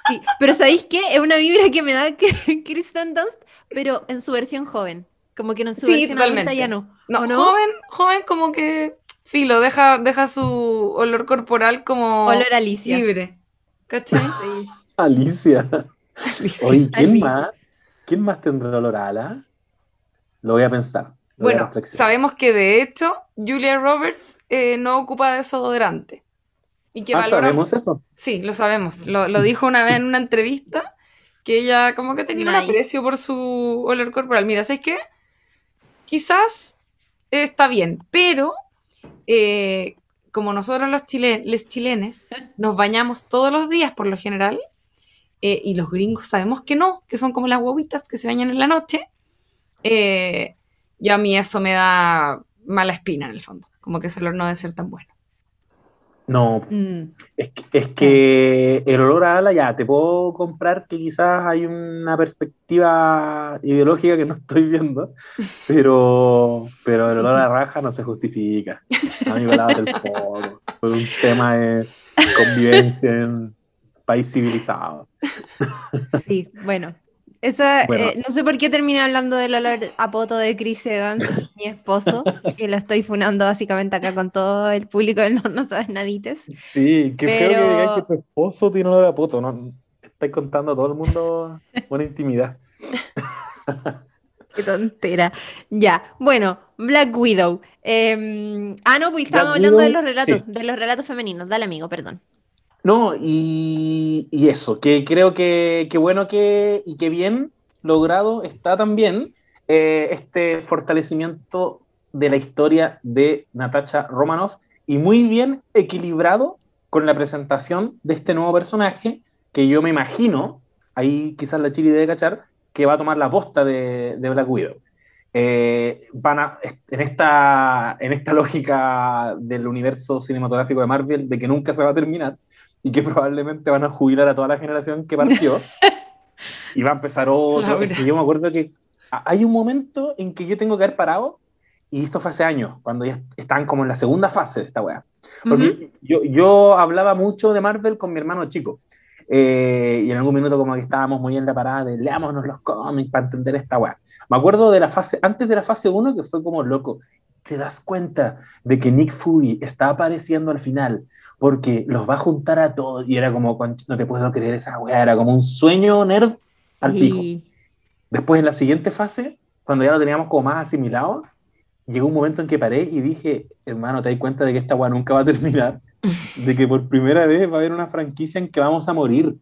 Sí, pero ¿sabéis qué? Es una vibra que me da Kristen Dunst, pero en su versión joven. Como que en su versión adulta ya no. No, joven, joven como que filo, deja, deja su olor corporal como olor Alicia. libre. ¿Cachai? Sí. Alicia. Oye, ¿quién más? ¿Quién más tendrá olor a ala? Lo voy a pensar. bueno, sabemos que de hecho Julia Roberts eh, no ocupa desodorante. Y que ah, ¿sabemos eso? Sí, lo sabemos. Lo, dijo una vez en una entrevista que ella como que tenía un aprecio por su olor corporal. Mira, ¿sabes qué? Quizás está bien, pero eh, como nosotros los, chilenes chilenes nos bañamos todos los días por lo general, eh, y los gringos sabemos que no, que son como las huevitas que se bañan en la noche, eh, ya a mí eso me da mala espina en el fondo, como que ese olor no debe ser tan bueno. No, mm. es, que, es que el olor a ala ya, te puedo comprar que quizás hay una perspectiva ideológica que no estoy viendo, pero, pero el olor a raja no se justifica. Amigo, lávate el poro, por un tema de convivencia en país civilizado. Sí, bueno, eh, no sé por qué terminé hablando del olor a poto de Chris Evans, mi esposo, que lo estoy funando básicamente acá con todo el público de No, no Sabes Nadites. Sí, qué feo que digáis que tu esposo tiene olor a poto, ¿no? Estáis contando a todo el mundo una intimidad. Qué tontera. Ya, bueno, Black Widow. Em, ah, no, pues estábamos hablando de los relatos, de los relatos femeninos. Dale, amigo, perdón. No, y, eso, que creo que, bueno que, y que bien logrado está también eh, este fortalecimiento de la historia de Natasha Romanoff y muy bien equilibrado con la presentación de este nuevo personaje que yo me imagino, ahí quizás la Chile debe cachar, que va a tomar la posta de, Black Widow. Eh, van en, esta, en esta lógica del universo cinematográfico de Marvel de que nunca se va a terminar, y que probablemente van a jubilar a toda la generación que partió y va a empezar otro. yo me acuerdo que hay un momento en que yo tengo que haber parado y esto fue hace años, cuando ya están como en la segunda fase de esta weá. Porque yo, yo hablaba mucho de Marvel con mi hermano chico. Eh, y en algún minuto como que estábamos muy en la parada de leámonos los cómics para entender esta weá. Me acuerdo de la fase, antes de la fase 1 que fue como loco, te das cuenta de que Nick Fury está apareciendo al final, porque los va a juntar a todos y era como, no te puedo creer esa weá, era como un sueño nerd al pico. Después en la siguiente fase, cuando ya lo teníamos como más asimilado, llegó un momento en que paré y dije, hermano, te das cuenta de que esta weá nunca va a terminar, de que por primera vez va a haber una franquicia en que vamos a morir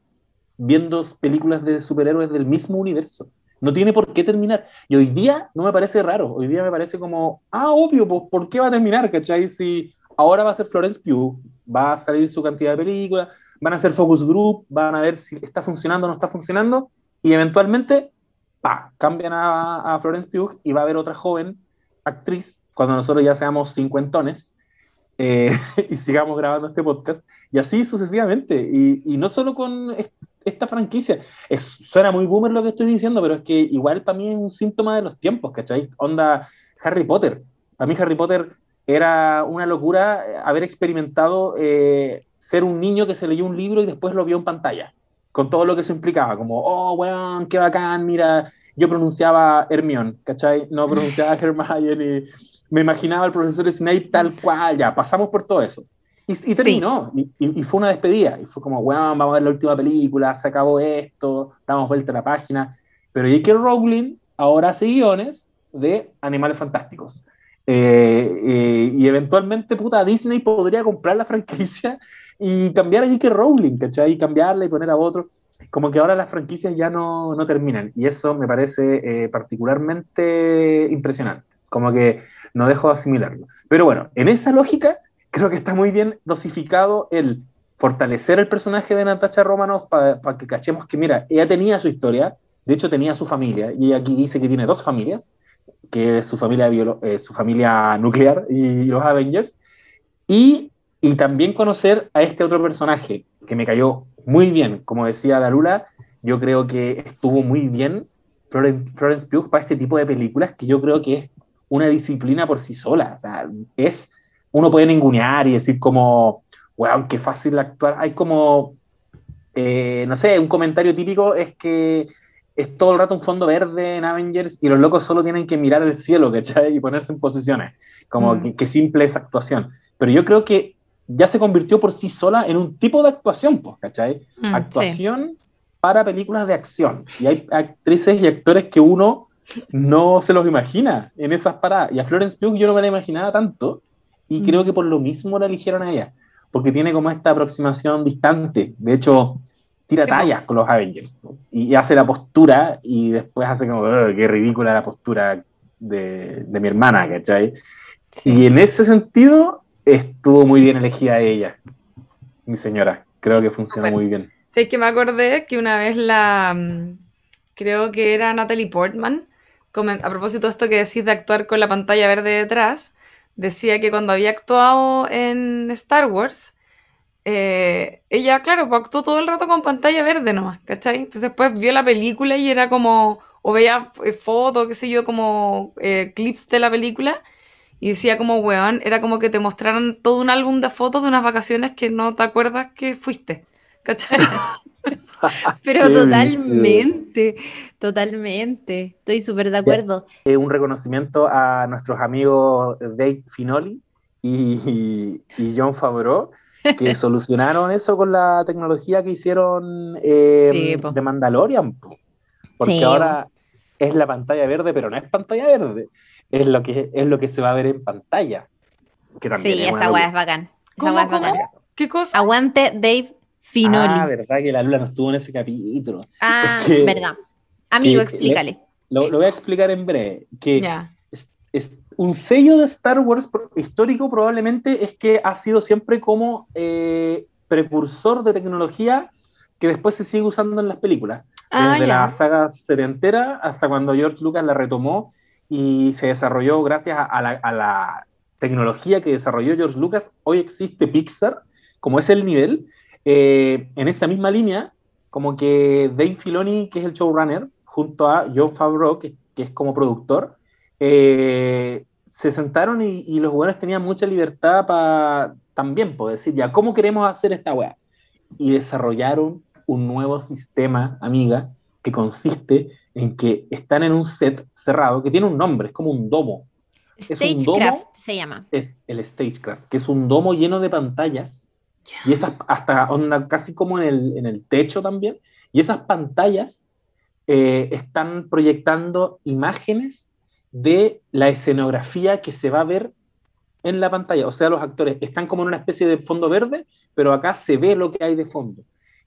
viendo películas de superhéroes del mismo universo. No tiene por qué terminar. Y hoy día no me parece raro. Hoy día me parece como, ah, obvio, pues, ¿por qué va a terminar? ¿Cachai? Si ahora va a ser Florence Pugh, va a salir su cantidad de películas, van a hacer focus group, van a ver si está funcionando o no está funcionando, y eventualmente, pa, cambian a, Florence Pugh y va a haber otra joven actriz cuando nosotros ya seamos cincuentones eh, y sigamos grabando este podcast, y así sucesivamente. Y, y no solo con esta franquicia, es, suena muy boomer lo que estoy diciendo, pero es que igual para mí es un síntoma de los tiempos, ¿cachai? Onda Harry Potter. A mí Harry Potter era una locura haber experimentado eh, ser un niño que se leyó un libro y después lo vio en pantalla, con todo lo que eso implicaba, como, oh, weón, qué bacán, mira, yo pronunciaba Hermione, ¿cachai? No pronunciaba Hermione, me imaginaba al profesor Snape tal cual, ya, pasamos por todo eso. Y, terminó, y, fue una despedida, y fue como, weón, vamos a ver la última película, se acabó esto, damos vuelta a la página, pero J.K. Rowling ahora hace guiones de Animales Fantásticos. Eh, y eventualmente, puta, Disney podría comprar la franquicia y cambiar a J.K. Rowling, ¿cachai? Y cambiarla y poner a otro. Como que ahora las franquicias ya no, no terminan. Y eso me parece eh, particularmente impresionante. Como que no dejo de asimilarlo. Pero bueno, en esa lógica, creo que está muy bien dosificado el fortalecer el personaje de Natasha Romanoff para que cachemos que, mira, ella tenía su historia, de hecho tenía su familia, y aquí dice que tiene dos familias, que es su familia, eh, su familia nuclear y los Avengers, y, y, también conocer a este otro personaje que me cayó muy bien, como decía la Lula, yo creo que estuvo muy bien Florence, Pugh para este tipo de películas que yo creo que es una disciplina por sí sola, o sea, es, uno puede ningunear y decir como, wow, qué fácil actuar, hay como, eh, no sé, un comentario típico es que es todo el rato un fondo verde en Avengers y los locos solo tienen que mirar el cielo, ¿cachai? Y ponerse en posiciones. Como mm. que, simple esa actuación. Pero yo creo que ya se convirtió por sí sola en un tipo de actuación, pues, ¿cachai? Mm, actuación para películas de acción. Y hay actrices y actores que uno no se los imagina en esas paradas. Y a Florence Pugh yo no me la imaginaba tanto y mm. creo que por lo mismo la eligieron a ella, porque tiene como esta aproximación distante. De hecho, tira tallas con los Avengers y hace la postura y después hace como, qué ridícula la postura de, de mi hermana, ¿cachai? Y en ese sentido estuvo muy bien elegida ella, mi señora. Creo que funcionó muy bien. Sí, que me acordé que una vez la, mm, creo que era Natalie Portman, a propósito de esto que decís de actuar con la pantalla verde detrás, decía que cuando había actuado en Star Wars, eh, ella, claro, pues actuó todo el rato con pantalla verde nomás, ¿cachai? Entonces después vio la película y era como, o veía eh, fotos, qué sé yo, como eh, clips de la película y decía como, weón, era como que te mostraran todo un álbum de fotos de unas vacaciones que no te acuerdas que fuiste, ¿cachai? Pero totalmente, totalmente, estoy súper de acuerdo. un reconocimiento a nuestros amigos Dave Finoli y, y John Favreau que solucionaron eso con la tecnología que hicieron eh, de Mandalorian. Porque ahora es la pantalla verde, pero no es pantalla verde. Es lo que, es lo que se va a ver en pantalla. sí, esa weá es bacán. ¿Cómo, ¿Qué cosa? Aguante Dave Finoli. Ah, verdad que la Lula no estuvo en ese capítulo. Ah, verdad. Amigo, explícale. lo, voy a explicar en breve. Que es, un sello de Star Wars histórico probablemente es que ha sido siempre como eh, precursor de tecnología que después se sigue usando en las películas. Ah, Desde la saga setentera hasta cuando George Lucas la retomó y se desarrolló gracias a, la, tecnología que desarrolló George Lucas. Hoy existe Pixar, como es el nivel. Eh, en esa misma línea, como que Dave Filoni, que es el showrunner, junto a John Favreau, que, que es como productor, eh, se sentaron y, los jugadores tenían mucha libertad para también poder decir, ya, ¿cómo queremos hacer esta weá? Y desarrollaron un nuevo sistema, amiga, que consiste en que están en un set cerrado, que tiene un nombre, es como un domo. Stagecraft se llama. Es el Stagecraft, que es un domo lleno de pantallas, y esas hasta onda casi como en el, en el techo también, y esas pantallas eh, están proyectando imágenes de la escenografía que se va a ver en la pantalla. O sea, los actores están como en una especie de fondo verde, pero acá se ve lo que hay de fondo.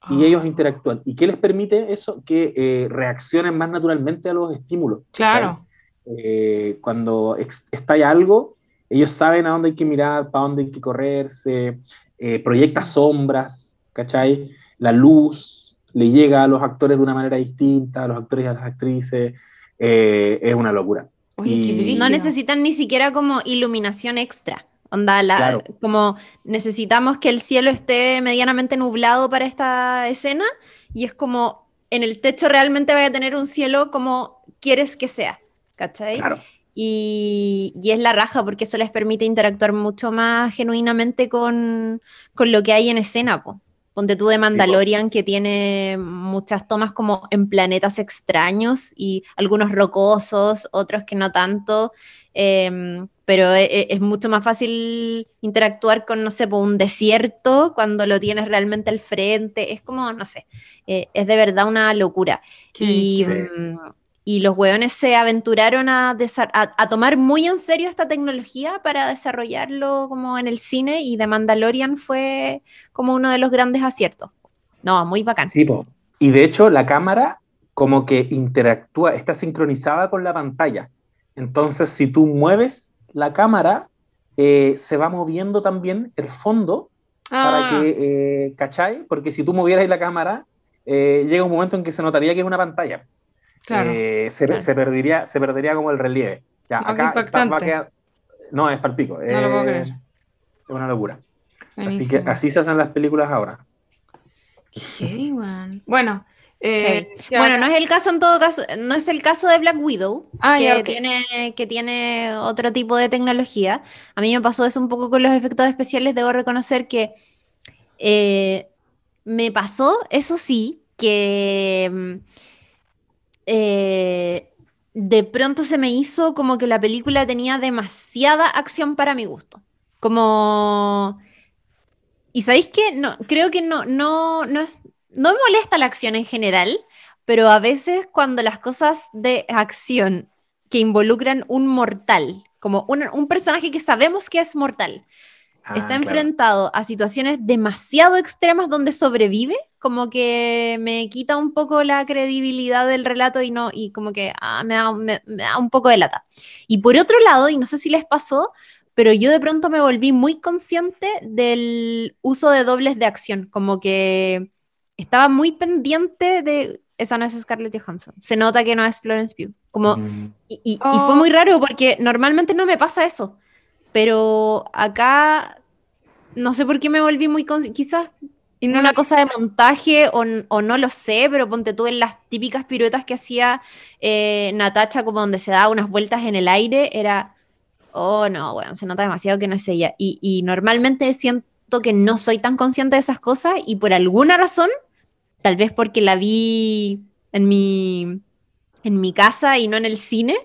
Y ah. ellos interactúan. ¿Y qué les permite eso? Que eh, reaccionen más naturalmente a los estímulos. Claro. Eh, cuando estalla algo, ellos saben a dónde hay que mirar, para dónde hay que correr, se eh, proyecta sombras, ¿cachai? La luz le llega a los actores de una manera distinta, a los actores y a las actrices. es una locura no necesitan ni siquiera como iluminación extra. Onda, la, como necesitamos que el cielo esté medianamente nublado para esta escena y es como en el techo realmente vaya a tener un cielo como quieres que sea, ¿cachai? y, es la raja porque eso les permite interactuar mucho más genuinamente con, lo que hay en escena. Po. Ponte tú de Mandalorian que tiene muchas tomas como en planetas extraños y algunos rocosos, otros que no tanto. Em, pero e, e, es, mucho más fácil interactuar con, no sé, un desierto cuando lo tienes realmente al frente. Es como, no sé, eh, es de verdad una locura. Y, y los hueones se aventuraron a, a, tomar muy en serio esta tecnología para desarrollarlo como en el cine y The Mandalorian fue como uno de los grandes aciertos. No, muy bacán. Sí, y de hecho la cámara como que interactúa, está sincronizada con la pantalla. Entonces, si tú mueves la cámara, eh, se va moviendo también el fondo para ah. que, eh, ¿cachai? Porque si tú movieras la cámara, eh, llega un momento en que se notaría que es una pantalla. Eh, se, perdería, se perdería como el relieve. Ya, acá no, es palpico. No lo puedo creer. Es una locura. Así que así se hacen las películas ahora. Qué bueno. Eh, bueno, no es el caso en todo caso, no es el caso de Black Widow, ah, que, tiene, que tiene otro tipo de tecnología. A mí me pasó eso un poco con los efectos especiales, debo reconocer que eh, me pasó, eso sí, que mm, eh, de pronto se me hizo como que la película tenía demasiada acción para mi gusto. Como... Y sabéis que no, creo que no, no, no, no me molesta la acción en general, pero a veces cuando las cosas de acción que involucran un mortal, como un personaje que sabemos que es mortal, Ah, está enfrentado a situaciones demasiado extremas donde sobrevive, como que me quita un poco la credibilidad del relato y no, y como que ah, me, da, un poco de lata. Y por otro lado, y no sé si les pasó, pero yo de pronto me volví muy consciente del uso de dobles de acción, como que estaba muy pendiente de, esa no es Scarlett Johansson, se nota que no es Florence Pugh, como, mm. y, y fue oh. muy raro porque normalmente no me pasa eso pero acá no sé por qué me volví muy quizás no una cosa de montaje o, no lo sé, pero ponte tú en las típicas piruetas que hacía eh, Natacha como donde se daba unas vueltas en el aire, era, oh no, bueno, se nota demasiado que no es ella. Y, y normalmente siento que no soy tan consciente de esas cosas y por alguna razón, tal vez porque la vi en mi, en mi casa y no en el cine,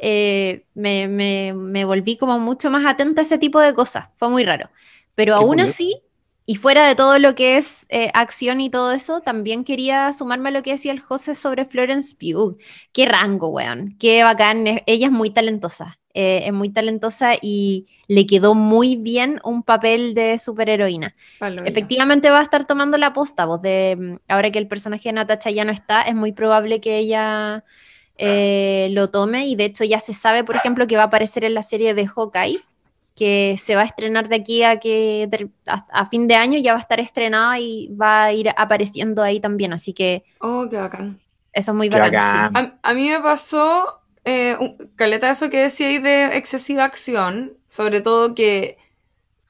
eh, me, volví como mucho más atenta a ese tipo de cosas. Fue muy raro. Pero aún así, y fuera de todo lo que es eh, acción y todo eso, también quería sumarme a lo que decía el José sobre Florence Pugh. Qué rango, weón. Qué bacán. Ella es muy talentosa. Eh, es muy talentosa y le quedó muy bien un papel de superheroína. Efectivamente va a estar tomando la posta, vos, de mm, ahora que el personaje de Natasha ya no está, es muy probable que ella eh, lo tome y de hecho ya se sabe, por ejemplo, que va a aparecer en la serie de Hawkeye, que se va a estrenar de aquí a que a, fin de año ya va a estar estrenada y va a ir apareciendo ahí también, así que... Oh, qué bacán. Eso es muy bacán. A, mí me pasó, eh, caleta, eso que decíais de excesiva acción, sobre todo que...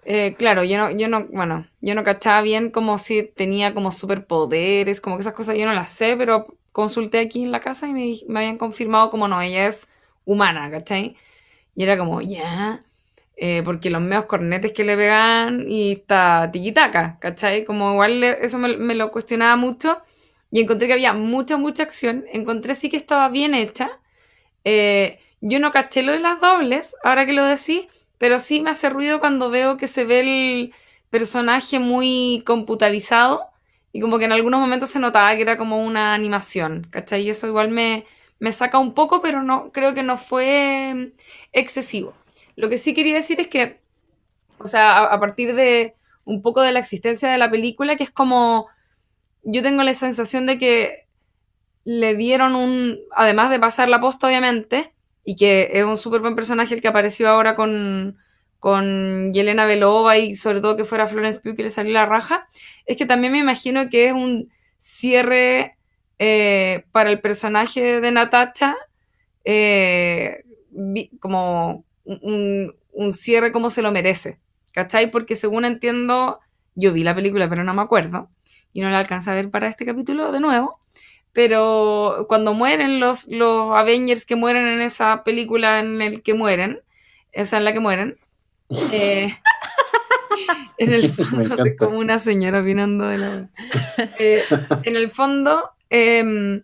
Eh, claro, yo no, yo no, bueno, yo no cachaba bien como si tenía como superpoderes, como que esas cosas yo no las sé, pero consulté aquí en la casa y me, habían confirmado como no, ella es humana, ¿cachai? Y era como, ya, eh, porque los meos cornetes que le pegan y está tiquitaca, ¿cachai? Como igual eso me, lo cuestionaba mucho y encontré que había mucha, mucha acción, encontré sí que estaba bien hecha. Eh, yo no caché lo de las dobles, ahora que lo decís, pero sí me hace ruido cuando veo que se ve el personaje muy computarizado y como que en algunos momentos se notaba que era como una animación, ¿cachai? Y eso igual me, me saca un poco, pero no creo que no fue mm, excesivo. Lo que sí quería decir es que, o sea, a, partir de un poco de la existencia de la película, que es como, yo tengo la sensación de que le dieron un, además de pasar la posta, obviamente, y que es un súper buen personaje el que apareció ahora con, con Yelena Belova y sobre todo que fuera Florence Pugh que le salió la raja, es que también me imagino que es un cierre eh, para el personaje de Natacha, eh, como un, cierre como se lo merece, ¿cachai? Porque según entiendo, yo vi la película pero no me acuerdo y no la alcanza a ver para este capítulo de nuevo, pero cuando mueren los, los Avengers que mueren en esa película en el que mueren, o sea, en la que mueren, eh, en el fondo, como una señora opinando de la... Eh, en el fondo, em,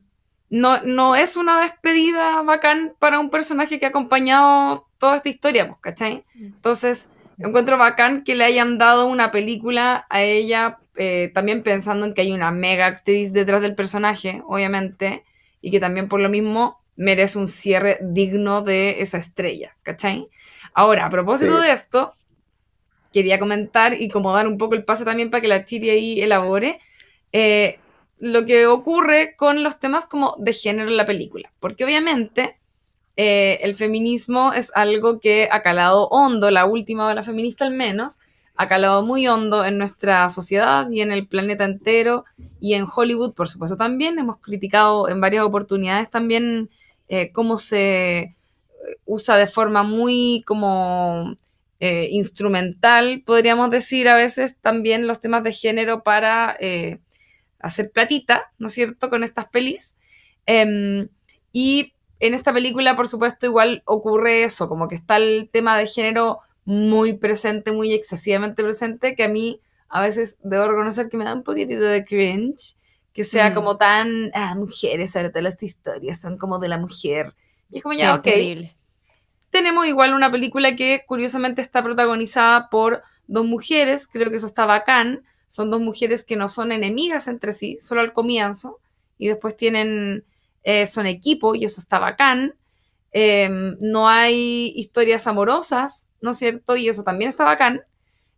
no, no es una despedida bacán para un personaje que ha acompañado toda esta historia, pues, ¿cachai? Entonces, encuentro bacán que le hayan dado una película a ella, eh, también pensando en que hay una mega actriz detrás del personaje, obviamente, y que también por lo mismo merece un cierre digno de esa estrella, ¿cachai? Ahora, a propósito de esto, quería comentar y como dar un poco el pase también para que la Chiri ahí elabore eh, lo que ocurre con los temas como de género en la película. Porque obviamente eh, el feminismo es algo que ha calado hondo, la última la feminista al menos, ha calado muy hondo en nuestra sociedad y en el planeta entero y en Hollywood, por supuesto, también. Hemos criticado en varias oportunidades también eh, cómo se usa de forma muy como eh, instrumental, podríamos decir a veces también los temas de género para eh, hacer platita, ¿no es cierto?, con estas pelis. Em, y en esta película, por supuesto, igual ocurre eso, como que está el tema de género muy presente, muy excesivamente presente, que a mí a veces debo reconocer que me da un poquitito de cringe, que sea mm. como tan, ah, mujeres, ahora todas las historias son como de la mujer. Y es como ya, ok tenemos igual una película que curiosamente está protagonizada por dos mujeres, creo que eso está bacán, son dos mujeres que no son enemigas entre sí, solo al comienzo, y después tienen, eh, son equipo y eso está bacán. Em, no hay historias amorosas, ¿no es cierto? Y eso también está bacán.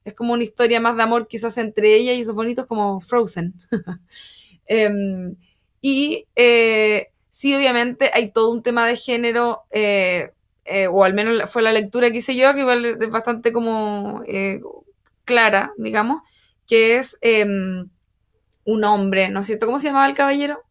Es como una historia más de amor quizás entre ellas y esos bonitos como Frozen. Em, y eh, sí, obviamente hay todo un tema de género eh, o al menos fue la lectura que hice yo, que igual es bastante como eh, clara, digamos, que es em, un hombre, ¿no es cierto? ¿Cómo se llamaba el caballero?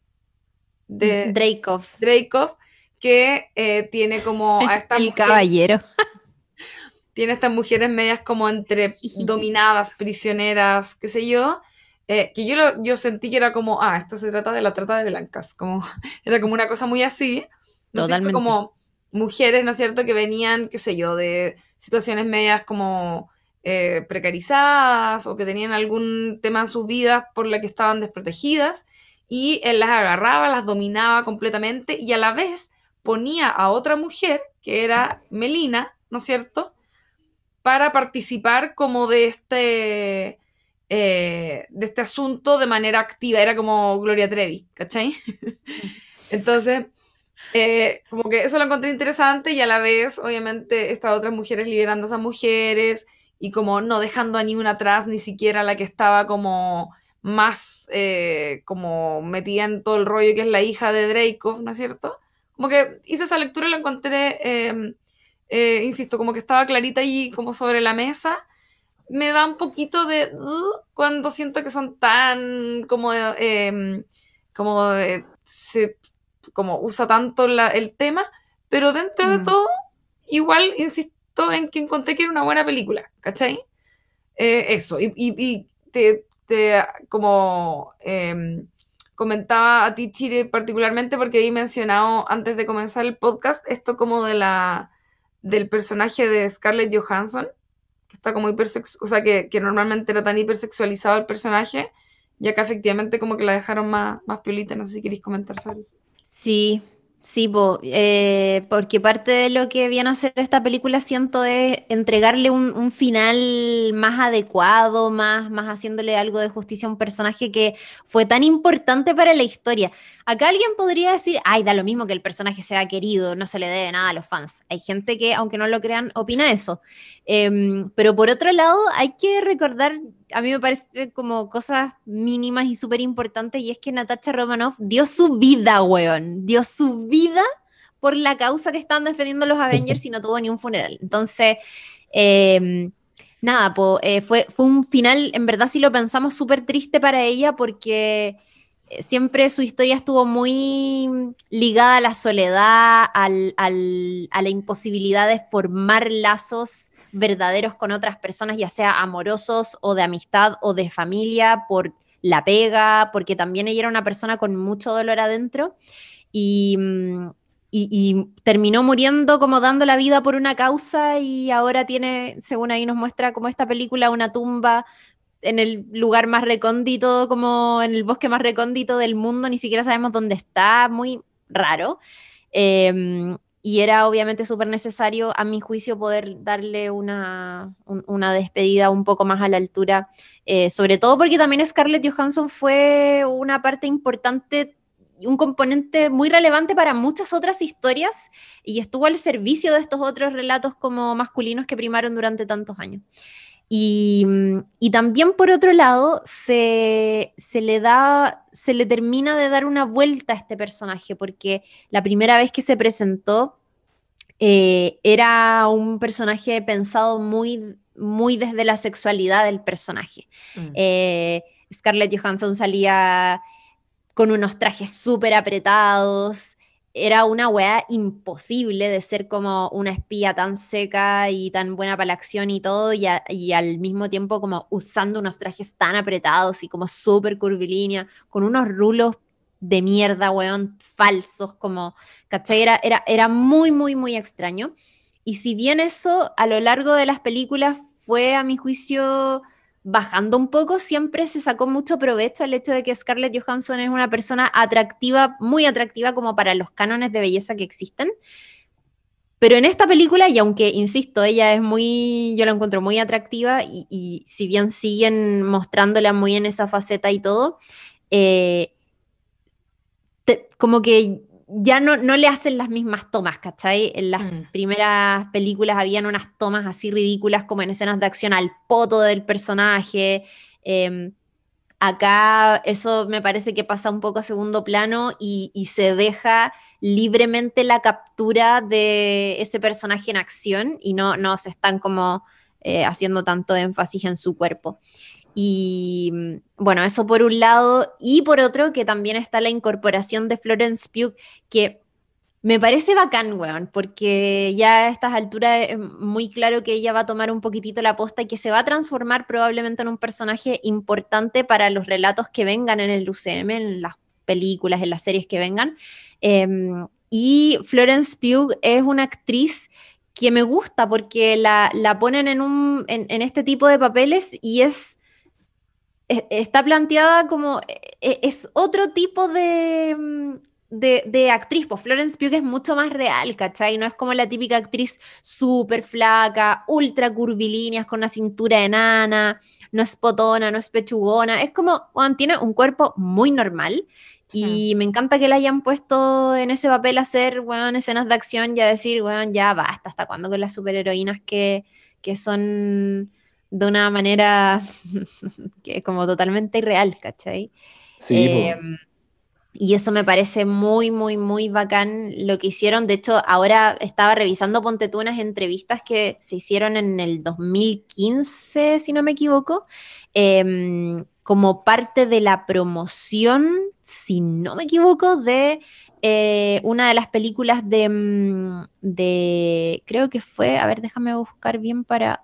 De Dreykov. Dreykov, que eh, tiene como a esta El caballero. tiene estas mujeres medias como entre dominadas, prisioneras, qué sé yo, que yo, yo sentí que era como, ah, esto se trata de la trata de blancas, como, era como una cosa muy así, ¿no Totalmente. como mujeres, ¿no es cierto?, que venían, qué sé yo, de situaciones medias como eh, precarizadas o que tenían algún tema en sus vidas por la que estaban desprotegidas y él las agarraba, las dominaba completamente y a la vez ponía a otra mujer, que era Melina, ¿no es cierto?, para participar como de este, eh, de este asunto de manera activa. Era como Gloria Trevi, ¿cachai? Entonces, eh, como que eso lo encontré interesante y a la vez, obviamente, estas otras mujeres liderando a esas mujeres y como no dejando a ninguna atrás, ni siquiera la que estaba como más eh, como metida en todo el rollo que es la hija de Dreykov, ¿no es cierto? Como que hice esa lectura y la encontré, em, eh, insisto, como que estaba clarita ahí como sobre la mesa. Me da un poquito de uh, cuando siento que son tan como, em, como se como usa tanto el tema, pero dentro de mm. todo, igual insisto en que encontré que era una buena película, ¿cachai? Eh, eso, y, te, como em, comentaba a ti, Chile, particularmente porque he mencionado antes de comenzar el podcast esto como de la del personaje de Scarlett Johansson, que está como hipersexual, o sea, que, que, normalmente era tan hipersexualizado el personaje, ya que efectivamente como que la dejaron más, más piolita, no sé si queréis comentar sobre eso. Sí, sí, eh, porque parte de lo que viene a hacer esta película siento es entregarle un, final más adecuado, más, más haciéndole algo de justicia a un personaje que fue tan importante para la historia. Acá alguien podría decir, ay, da lo mismo que el personaje sea querido, no se le debe nada a los fans. Hay gente que, aunque no lo crean, opina eso. Em, pero por otro lado, hay que recordar a mí me parece como cosas mínimas y súper importantes, y es que Natasha Romanoff dio su vida, weón, dio su vida por la causa que estaban defendiendo los Avengers y no tuvo ni un funeral. Entonces, em, nada, eh, fue, un final, en verdad si lo pensamos, súper triste para ella porque eh, siempre su historia estuvo muy ligada a la soledad, a la imposibilidad de formar lazos verdaderos con otras personas, ya sea amorosos o de amistad o de familia, por la pega, porque también ella era una persona con mucho dolor adentro y, mm, y, terminó muriendo como dando la vida por una causa y ahora tiene, según ahí nos muestra como esta película, una tumba en el lugar más recóndito, como en el bosque más recóndito del mundo, ni siquiera sabemos dónde está, muy raro. Em, y era obviamente súper necesario, a mi juicio, poder darle una, una, despedida un poco más a la altura, eh, sobre todo porque también Scarlett Johansson fue una parte importante un componente muy relevante para muchas otras historias y estuvo al servicio de estos otros relatos como masculinos que primaron durante tantos años. Y, también por otro lado, se, le da, se le termina de dar una vuelta a este personaje, porque la primera vez que se presentó eh, era un personaje pensado muy, muy desde la sexualidad del personaje. Mm. Eh, Scarlett Johansson salía con unos trajes súper apretados. Era una weá imposible de ser como una espía tan seca y tan buena para la acción y todo, y, al mismo tiempo como usando unos trajes tan apretados y como súper curvilínea, con unos rulos de mierda, weón, falsos, como, ¿cachai? Era, era, muy, muy, muy extraño. Y si bien eso a lo largo de las películas fue, a mi juicio, bajando un poco, siempre se sacó mucho provecho el hecho de que Scarlett Johansson es una persona atractiva, muy atractiva como para los cánones de belleza que existen. Pero en esta película, y aunque, insisto, ella es muy, yo la encuentro muy atractiva y, si bien siguen mostrándola muy en esa faceta y todo, eh, como que ya no, no, le hacen las mismas tomas, ¿cachai? En las mm. primeras películas habían unas tomas así ridículas como en escenas de acción al poto del personaje. Em, acá eso me parece que pasa un poco a segundo plano y, se deja libremente la captura de ese personaje en acción y no, no se están como eh, haciendo tanto énfasis en su cuerpo. Y mm, bueno, eso por un lado. Y por otro, que también está la incorporación de Florence Pugh, que me parece bacán, weón, porque ya a estas alturas es muy claro que ella va a tomar un poquitito la posta y que se va a transformar probablemente en un personaje importante para los relatos que vengan en el UCM, en las películas, en las series que vengan. Em, y Florence Pugh es una actriz que me gusta porque la, ponen en, un, en este tipo de papeles y es está planteada como, e, es otro tipo de, mm, de, actriz, pues Florence Pugh es mucho más real, ¿cachai? No es como la típica actriz súper flaca, ultra curvilínea, con una cintura enana, no es potona, no es pechugona, es como, bueno, tiene un cuerpo muy normal y me encanta que la hayan puesto en ese papel a hacer, bueno, escenas de acción y a decir, bueno, ya basta, ¿hasta cuándo con las superheroínas que, que son de una manera que es como totalmente irreal, ¿cachai? Sí. Em, y eso me parece muy, muy, muy bacán lo que hicieron. De hecho, ahora estaba revisando, ponte tú, unas entrevistas que se hicieron en el 2015, si no me equivoco, em, como parte de la promoción, si no me equivoco, de eh, una de las películas de, mm, de, creo que fue, a ver, déjame buscar bien para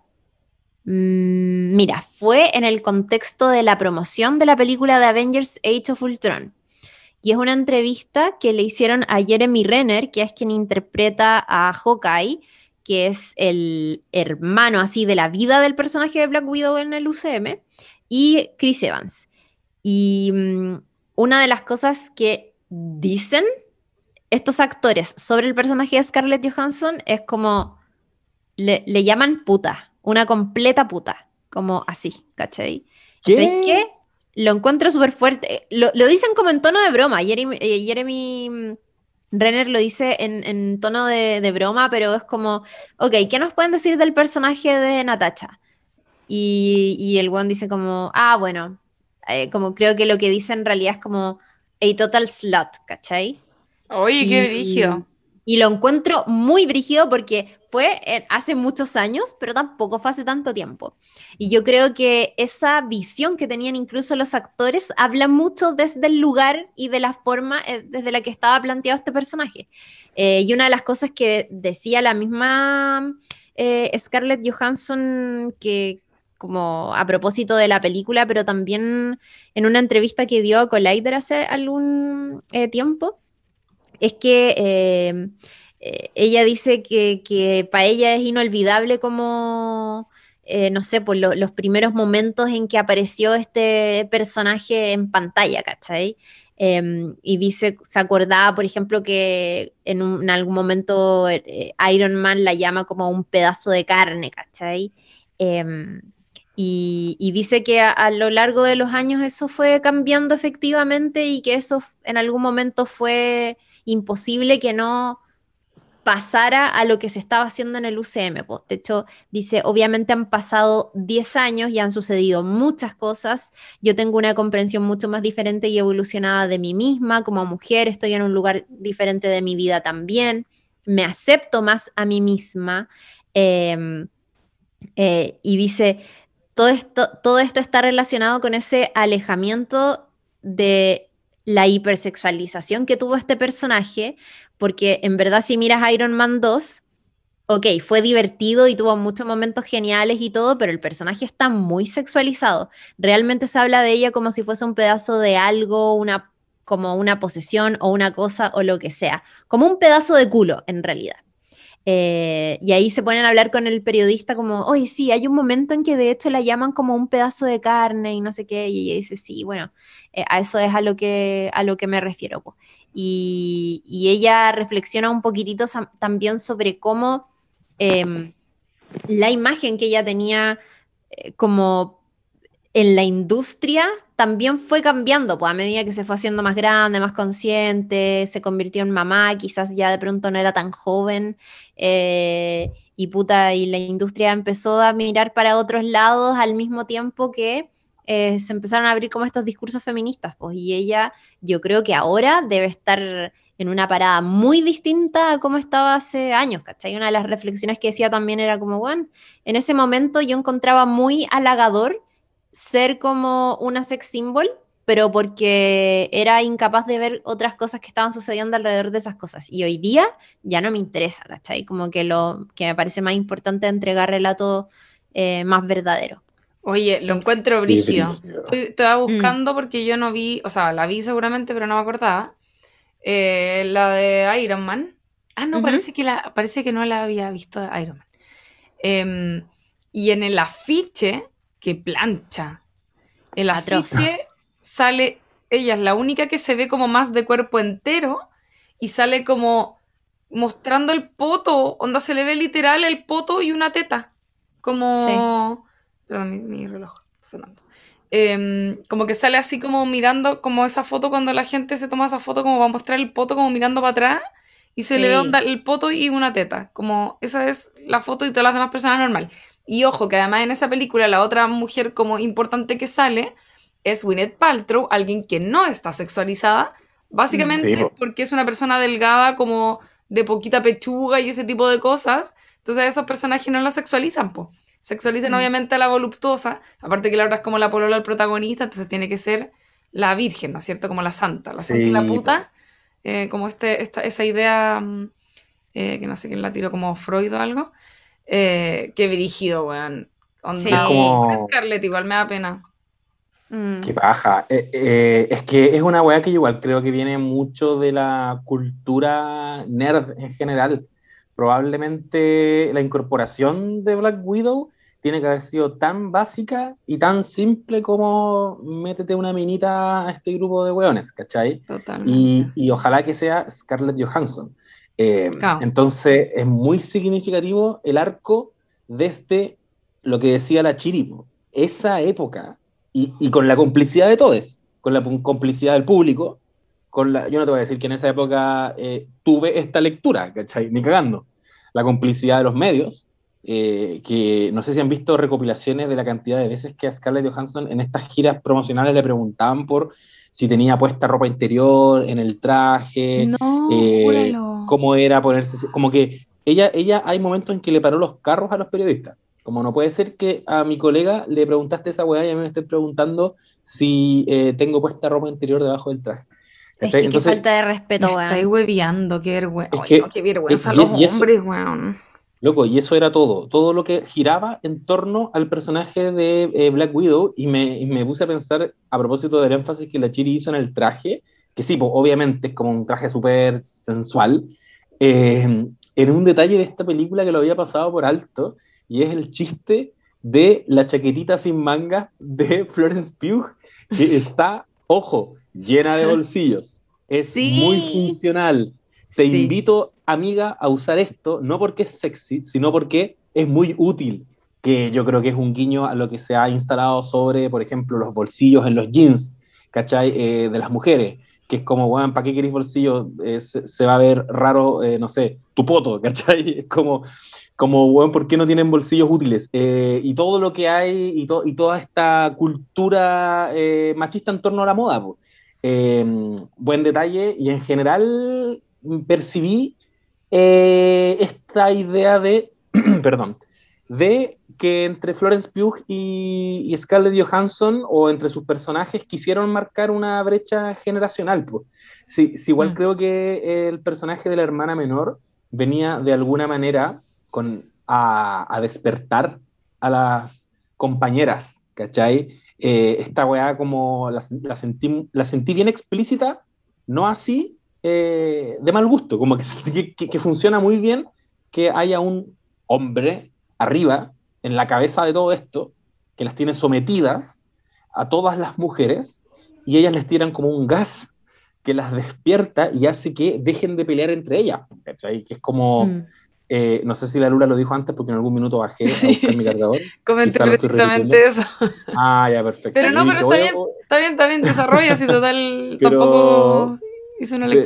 mira, fue en el contexto de la promoción de la película de Avengers Age of Ultron. Y es una entrevista que le hicieron a Jeremy Renner, que es quien interpreta a Hawkeye, que es el hermano así de la vida del personaje de Black Widow en el UCM, y Chris Evans. Y mm, una de las cosas que dicen estos actores sobre el personaje de Scarlett Johansson es como le llaman puta una completa puta, como así, ¿cachai? ¿Qué? ¿Sabes qué? Lo encuentro súper fuerte. Lo, dicen como en tono de broma. Jeremy, eh, Jeremy mm, Renner lo dice en, tono de, broma, pero es como, ok, ¿qué nos pueden decir del personaje de Natacha? Y, el one dice como, ah, bueno, eh, como creo que lo que dice en realidad es como a total slut, ¿cachai? Oye, qué brígido. Y lo encuentro muy brígido porque fue hace muchos años, pero tampoco fue hace tanto tiempo. Y yo creo que esa visión que tenían incluso los actores habla mucho desde el lugar y de la forma eh, desde la que estaba planteado este personaje. Eh, y una de las cosas que decía la misma eh, Scarlett Johansson que como a propósito de la película, pero también en una entrevista que dio a Collider hace algún eh, tiempo, es que eh, eh, ella dice que, para ella es inolvidable como, no sé, pues los primeros momentos en que apareció este personaje en pantalla, ¿cachai? Em, y dice, se acordaba, por ejemplo, que en, algún momento Iron Man la llama como un pedazo de carne, ¿cachai? Em, y, dice que a, lo largo de los años eso fue cambiando efectivamente y que eso en algún momento fue imposible que no pasara a lo que se estaba haciendo en el UCM. De hecho, dice, obviamente han pasado 10 años y han sucedido muchas cosas. Yo tengo una comprensión mucho más diferente y evolucionada de mí misma como mujer. Estoy en un lugar diferente de mi vida también. Me acepto más a mí misma. Em, eh, y dice, todo esto, todo esto está relacionado con ese alejamiento de la hipersexualización que tuvo este personaje, porque en verdad si miras Iron Man 2, ok, fue divertido y tuvo muchos momentos geniales y todo, pero el personaje está muy sexualizado. Realmente se habla de ella como si fuese un pedazo de algo, una, como una posesión o una cosa o lo que sea, como un pedazo de culo en realidad. Eh, y ahí se ponen a hablar con el periodista como, oye, sí, hay un momento en que de hecho la llaman como un pedazo de carne y no sé qué, y ella dice, sí, bueno, eh, a eso es a lo que, a lo que me refiero. Y, ella reflexiona un poquitito también sobre cómo em, la imagen que ella tenía eh, como en la industria también fue cambiando, pues a medida que se fue haciendo más grande, más consciente, se convirtió en mamá, quizás ya de pronto no era tan joven, eh, y puta, y la industria empezó a mirar para otros lados al mismo tiempo que eh, se empezaron a abrir como estos discursos feministas, pues, y ella, yo creo que ahora debe estar en una parada muy distinta a como estaba hace años, ¿cachai? Una de las reflexiones que decía también era como, bueno, en ese momento yo encontraba muy halagador ser como una sex symbol, pero porque era incapaz de ver otras cosas que estaban sucediendo alrededor de esas cosas. Y hoy día ya no me interesa, ¿cachai? Como que lo que me parece más importante es entregar relatos eh, más verdaderos. Oye, lo encuentro brígido. Estaba mm. buscando porque yo no vi, o sea, la vi seguramente, pero no me acordaba. Eh, la de Iron Man. Ah, no, parece, que la, parece que no la había visto Iron Man. Em, y en el afiche que plancha. El afiche sale, ella es la única que se ve como más de cuerpo entero y sale como mostrando el poto, onda se le ve literal el poto y una teta. Como... Perdón, mi, reloj sonando. Em, como que sale así como mirando como esa foto cuando la gente se toma esa foto como va a mostrar el poto como mirando para atrás y se le ve onda, el poto y una teta. Como esa es la foto y todas las demás personas normal. Y ojo, que además en esa película la otra mujer como importante que sale es Gwyneth Paltrow, alguien que no está sexualizada, básicamente porque es una persona delgada como de poquita pechuga y ese tipo de cosas. Entonces esos personajes no la sexualizan, po. Sexualizan mm. obviamente a la voluptuosa, aparte que la otra es como la polola del protagonista, entonces tiene que ser la virgen, ¿no es cierto? Como la santa, la santa y la puta, eh, como este, esta, esa idea mm, eh, que no sé quién la tiró, como Freud o algo. Eh, qué dirigido, weón. Sí. Scarlett igual me da pena. Mm. Qué paja. Eh, eh, es que es una weá que igual creo que viene mucho de la cultura nerd en general. Probablemente la incorporación de Black Widow tiene que haber sido tan básica y tan simple como métete una minita a este grupo de weones, ¿cachai? Totalmente. Y, y ojalá que sea Scarlett Johansson. Eh, entonces es muy significativo el arco desde lo que decía la Chiripo, esa época, y, con la complicidad de todos, con la complicidad del público, con la, yo no te voy a decir que en esa época eh, tuve esta lectura, ¿cachai? Ni cagando. La complicidad de los medios, eh, que no sé si han visto recopilaciones de la cantidad de veces que a Scarlett Johansson en estas giras promocionales le preguntaban por si tenía puesta ropa interior en el traje, no, cómo era ponerse, como que ella, ella hay momentos en que le paró los carros a los periodistas. Como no puede ser que a mi colega le preguntaste esa weá y a mí me esté preguntando si eh, tengo puesta ropa interior debajo del traje. Es que qué falta de respeto, weón. Estáis hueveando, qué vergüenza. qué vergüenza los hombres, weón. Loco, y eso era todo, todo lo que giraba en torno al personaje de eh, Black Widow y me, y me, puse a pensar a propósito del énfasis que la Chiri hizo en el traje, que sí, pues, obviamente es como un traje súper sensual, eh, en un detalle de esta película que lo había pasado por alto, y es el chiste de la chaquetita sin mangas de Florence Pugh, que está, ojo, llena de bolsillos. Es muy funcional. Te invito, amiga, a usar esto, no porque es sexy, sino porque es muy útil, que yo creo que es un guiño a lo que se ha instalado sobre, por ejemplo, los bolsillos en los jeans, ¿cachai? Eh, de las mujeres, que es como, bueno, ¿para qué queréis bolsillos? Eh, se, va a ver raro, eh, no sé, tu poto, ¿cachai? Es como, como, bueno, ¿por qué no tienen bolsillos útiles? y todo lo que hay, y, y toda esta cultura machista en torno a la moda, pues. buen detalle, y en general percibí eh, esta idea de, perdón, de que entre Florence Pugh y, Scarlett Johansson o entre sus personajes quisieron marcar una brecha generacional. Pues. Sí, igual mm. creo que el personaje de la hermana menor venía de alguna manera con, a, despertar a las compañeras, ¿cachai? Eh, esta weá como la, la, sentí, la sentí bien explícita, no así eh, de mal gusto, como que, que, funciona muy bien que haya un hombre arriba, en la cabeza de todo esto, que las tiene sometidas a todas las mujeres y ellas les tiran como un gas que las despierta y hace que dejen de pelear entre ellas, Que es como, mm. eh, no sé si la Lula lo dijo antes porque en algún minuto bajé a buscar mi cargador. Comenté precisamente eso. Ah, ya, perfecto. Pero no, pero está bien, está bien, está bien, desarrolla, si total tampoco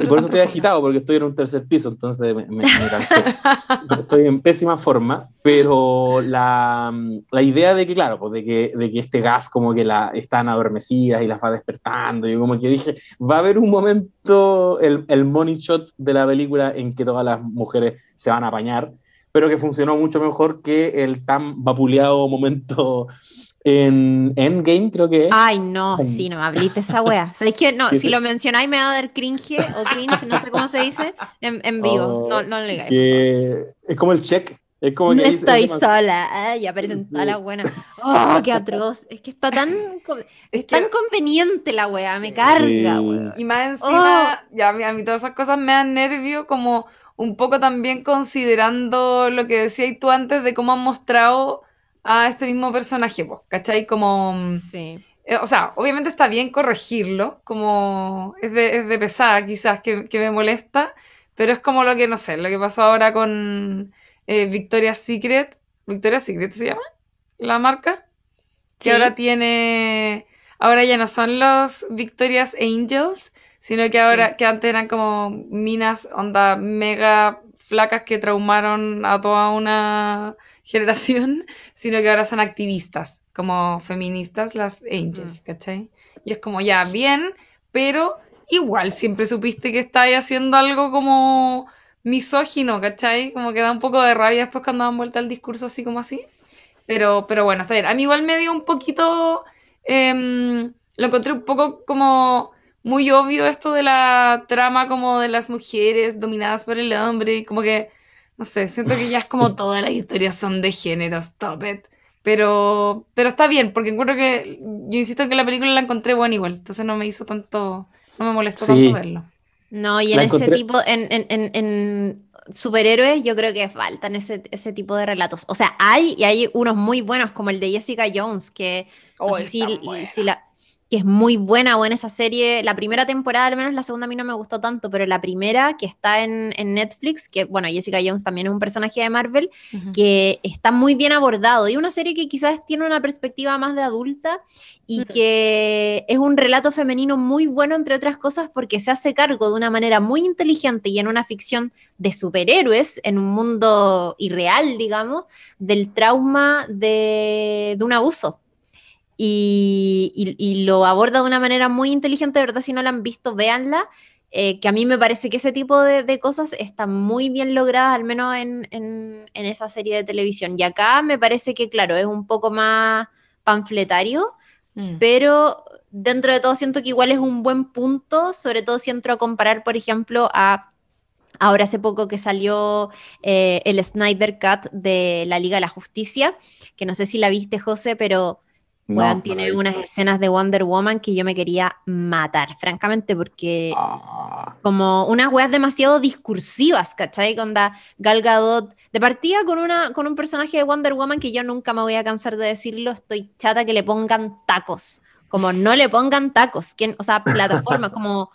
por eso estoy agitado, porque estoy en un tercer piso, entonces me, me, cansé. estoy en pésima forma, pero la, la, idea de que, claro, pues de que, de que este gas como que la, están adormecidas y las va despertando, y como que dije, va a haber un momento, el, el money shot de la película en que todas las mujeres se van a apañar, pero que funcionó mucho mejor que el tan vapuleado momento en Endgame, creo que es. Ay, no, sí, no me hablís de esa wea. ¿Sabéis que no? Si lo mencionáis me va a dar cringe o cringe, no sé cómo se dice, en, en vivo. Oh, no, no le que Es como el check. Es como no estoy sola. Ay, aparecen todas las buenas. Oh, qué atroz. Es que está tan, es tan conveniente la wea, me carga, wea. Y más encima, oh. ya a mí todas esas cosas me dan nervio, como un poco también considerando lo que decías tú antes de cómo han mostrado a este mismo personaje, pues, ¿cachai? Como... Mm, sí. Eh, o sea, obviamente está bien corregirlo, como es de, es de pesada quizás que, que, me molesta, pero es como lo que, no sé, lo que pasó ahora con eh, Victoria's Secret. ¿Victoria's Secret se llama? ¿La marca? Que ahora tiene... Ahora ya no son los Victoria's Angels, sino que ahora, que antes eran como minas, onda, mega flacas que traumaron a toda una generación, sino que ahora son activistas, como feministas, las angels, mm. ¿cachai? Y es como, ya, bien, pero igual siempre supiste que estáis haciendo algo como misógino, ¿cachai? Como que da un poco de rabia después cuando dan vuelta el discurso así como así. Pero, pero bueno, está bien. A mí igual me dio un poquito... Em, lo encontré un poco como muy obvio esto de la trama como de las mujeres dominadas por el hombre, como que no sé, siento que ya es como todas las historias son de género, stop it. Pero, pero está bien, porque encuentro que, yo insisto que la película la encontré buena igual, entonces no me hizo tanto, no me molestó tanto verlo. No, y en ese tipo, en, en, en, en, superhéroes, yo creo que faltan ese, ese tipo de relatos. O sea, hay, y hay unos muy buenos, como el de Jessica Jones, que oh, si, si, la, que es muy buena, buena esa serie. La primera temporada, al menos la segunda a mí no me gustó tanto, pero la primera que está en, Netflix, que bueno, Jessica Jones también es un personaje de Marvel, que está muy bien abordado. Y una serie que quizás tiene una perspectiva más de adulta y que es un relato femenino muy bueno, entre otras cosas, porque se hace cargo de una manera muy inteligente y en una ficción de superhéroes, en un mundo irreal, digamos, del trauma de, de un abuso y, lo aborda de una manera muy inteligente, de verdad, si no la han visto, véanla. Eh, que a mí me parece que ese tipo de, cosas están muy bien logradas, al menos en, esa serie de televisión. Y acá me parece que, claro, es un poco más panfletario, mm. pero dentro de todo siento que igual es un buen punto, sobre todo si entro a comparar, por ejemplo, a Ahora hace poco que salió eh, el Snyder Cut de la Liga de la Justicia, que no sé si la viste, José, pero tiene unas escenas de Wonder Woman que yo me quería matar, francamente, porque ah. como unas weas demasiado discursivas, ¿cachai? Con Gal Gadot, de partida con, una, con un personaje de Wonder Woman que yo nunca me voy a cansar de decirlo, estoy chata que le pongan tacos, como no le pongan tacos, ¿quién? o sea, plataforma, como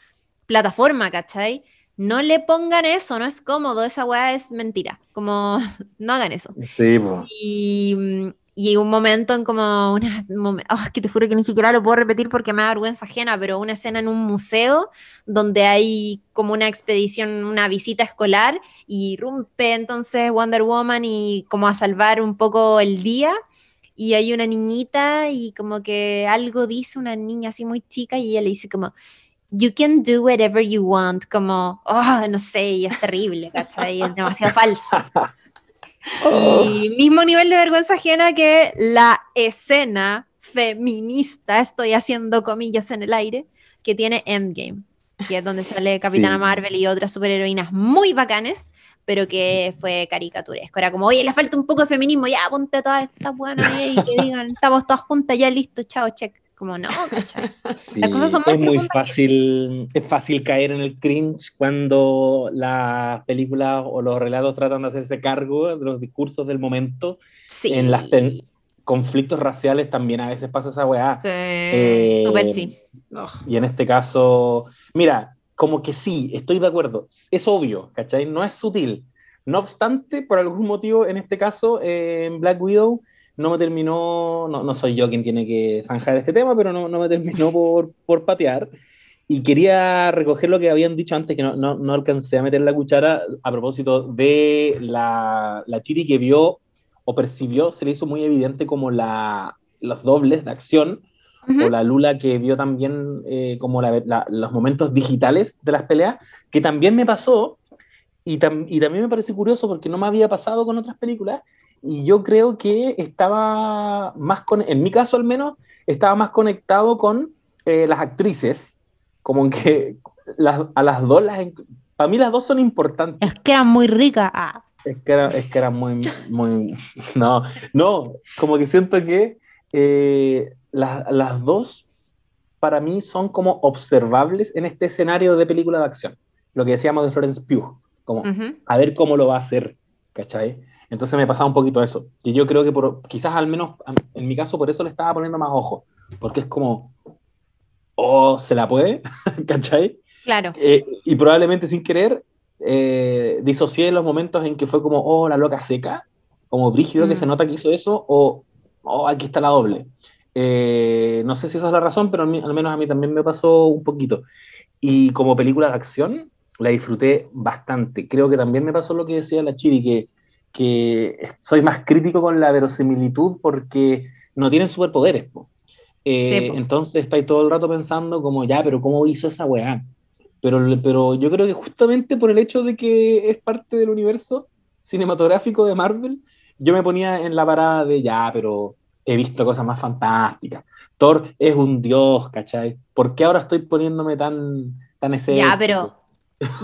plataforma, ¿cachai? no le pongan eso, no es cómodo, esa weá es mentira, como no hagan eso. Sí, y, y, un momento en como una, oh, que te juro que ni siquiera lo puedo repetir porque me da vergüenza ajena, pero una escena en un museo donde hay como una expedición, una visita escolar y rompe entonces Wonder Woman y como a salvar un poco el día y hay una niñita y como que algo dice una niña así muy chica y ella le dice como you can do whatever you want, como, oh, no sé, y es terrible, ¿cachai? Es demasiado falso. Y mismo nivel de vergüenza ajena que la escena feminista, estoy haciendo comillas en el aire, que tiene Endgame, que es donde sale Capitana Marvel y otras superheroínas muy bacanes, pero que fue caricaturesco. Era como, oye, le falta un poco de feminismo, ya ponte todas estas buenas y que digan, estamos todas juntas, ya listo, chao, check. Como no, Las cosas son es muy fácil, es fácil caer en el cringe cuando las películas o los relatos tratan de hacerse cargo de los discursos del momento. Sí. En los conflictos raciales también a veces pasa esa weá. Sí. Eh, Súper sí. Y en este caso, mira, como que sí, estoy de acuerdo. Es obvio, ¿cachai? No es sutil. No obstante, por algún motivo, en este caso, eh, en Black Widow, no me terminó, no, no, soy yo quien tiene que zanjar este tema, pero no, no me terminó por, por, patear. Y quería recoger lo que habían dicho antes, que no, no, no alcancé a meter la cuchara a propósito de la, la, Chiri que vio o percibió, se le hizo muy evidente como la, los dobles de acción, o la Lula que vio también eh, como la, los momentos digitales de las peleas, que también me pasó, y, y también me parece curioso porque no me había pasado con otras películas, y yo creo que estaba más, con, en mi caso al menos, estaba más conectado con eh, las actrices, como que a las dos, las, para mí las dos son importantes. Es que eran muy ricas. Ah. Es, que era, es que eran muy, muy, no, no, como que siento que eh, las dos para mí son como observables en este escenario de película de acción. Lo que decíamos de Florence Pugh, como a ver cómo lo va a hacer, ¿cachai? Entonces me pasaba un poquito eso, que yo creo que por, quizás al menos en mi caso por eso le estaba poniendo más ojo, porque es como, oh, se la puede, ¿cachai? Claro. Eh, y probablemente sin querer eh, disocié los momentos en que fue como, oh, la loca seca, como brígido que se mm. nota que hizo eso, o, oh, aquí está la doble. Eh, no sé si esa es la razón, pero al, menos a mí también me pasó un poquito. Y como película de acción, la disfruté bastante. Creo que también me pasó lo que decía la Chiri, que que soy más crítico con la verosimilitud porque no tienen superpoderes. Eh, entonces estáis todo el rato pensando como, ya, pero ¿cómo hizo esa weá? Pero, pero yo creo que justamente por el hecho de que es parte del universo cinematográfico de Marvel, yo me ponía en la parada de, ya, pero he visto cosas más fantásticas. Thor es un dios, ¿cachai? ¿Por qué ahora estoy poniéndome tan, tan ese... Ya, pero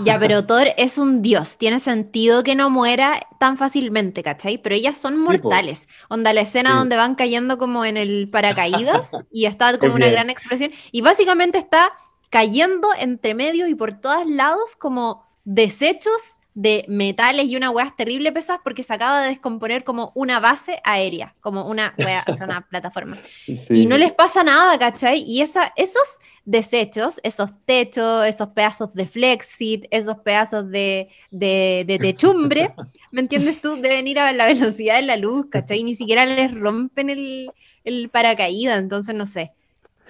ya, pero Thor es un dios, tiene sentido que no muera tan fácilmente, ¿cachai? Pero ellas son mortales. Onda, la escena donde van cayendo como en el paracaídas y está como una gran explosión. Y básicamente está cayendo entre medio y por todos lados como desechos de metales y una hueá terrible pesadas porque se acaba de descomponer como una base aérea, como una, hueá, o sea, una plataforma. Y no les pasa nada, ¿cachai? Y esa, esos desechos, esos techos, esos pedazos de flexit, esos pedazos de, de, techumbre, ¿me entiendes tú? Deben ir a la velocidad de la luz, ¿cachai? Ni siquiera les rompen el, el paracaídas, entonces no sé.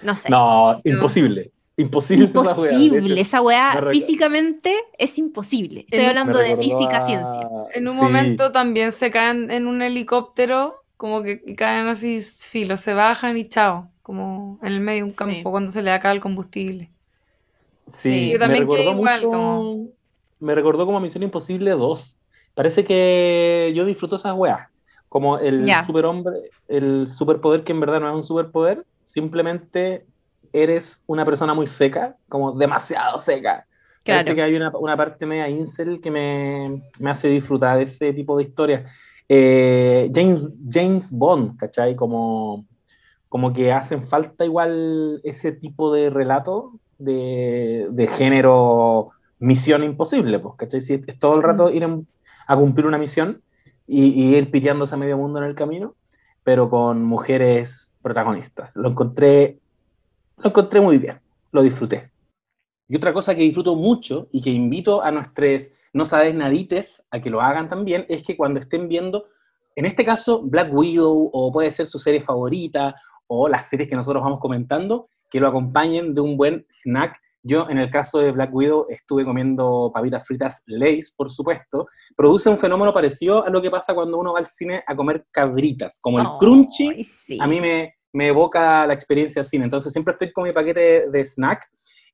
No sé. No, imposible. Imposible. Imposible, esa weá físicamente es imposible. Estoy hablando de física ciencia. En un momento también se caen en un helicóptero, como que caen así filos, se bajan y chao como en el medio de un campo cuando se le acaba el combustible. Sí, me recordó mucho, Me recordó como Misión Imposible 2. Parece que yo disfruto esas weas. Como el superhombre, el superpoder que en verdad no es un superpoder, simplemente eres una persona muy seca, como demasiado seca, Parece que hay una, parte media incel que me, hace disfrutar de ese tipo de historias. Eh, James, James Bond, ¿cachai? Como, como que hacen falta igual ese tipo de relato de, género misión imposible, pues, ¿cachai? Si es, todo el rato mm. ir a cumplir una misión y, y ir piteándose a medio mundo en el camino, pero con mujeres protagonistas. Lo encontré, lo encontré muy bien, lo disfruté. Y otra cosa que disfruto mucho y que invito a nuestros no sabes nadites a que lo hagan también es que cuando estén viendo, en este caso, Black Widow o puede ser su serie favorita o las series que nosotros vamos comentando, que lo acompañen de un buen snack. Yo, en el caso de Black Widow, estuve comiendo papitas fritas Lays, por supuesto. Produce un fenómeno parecido a lo que pasa cuando uno va al cine a comer cabritas, como el crunchy. A mí me, me evoca la experiencia del cine. Entonces, siempre estoy con mi paquete de snack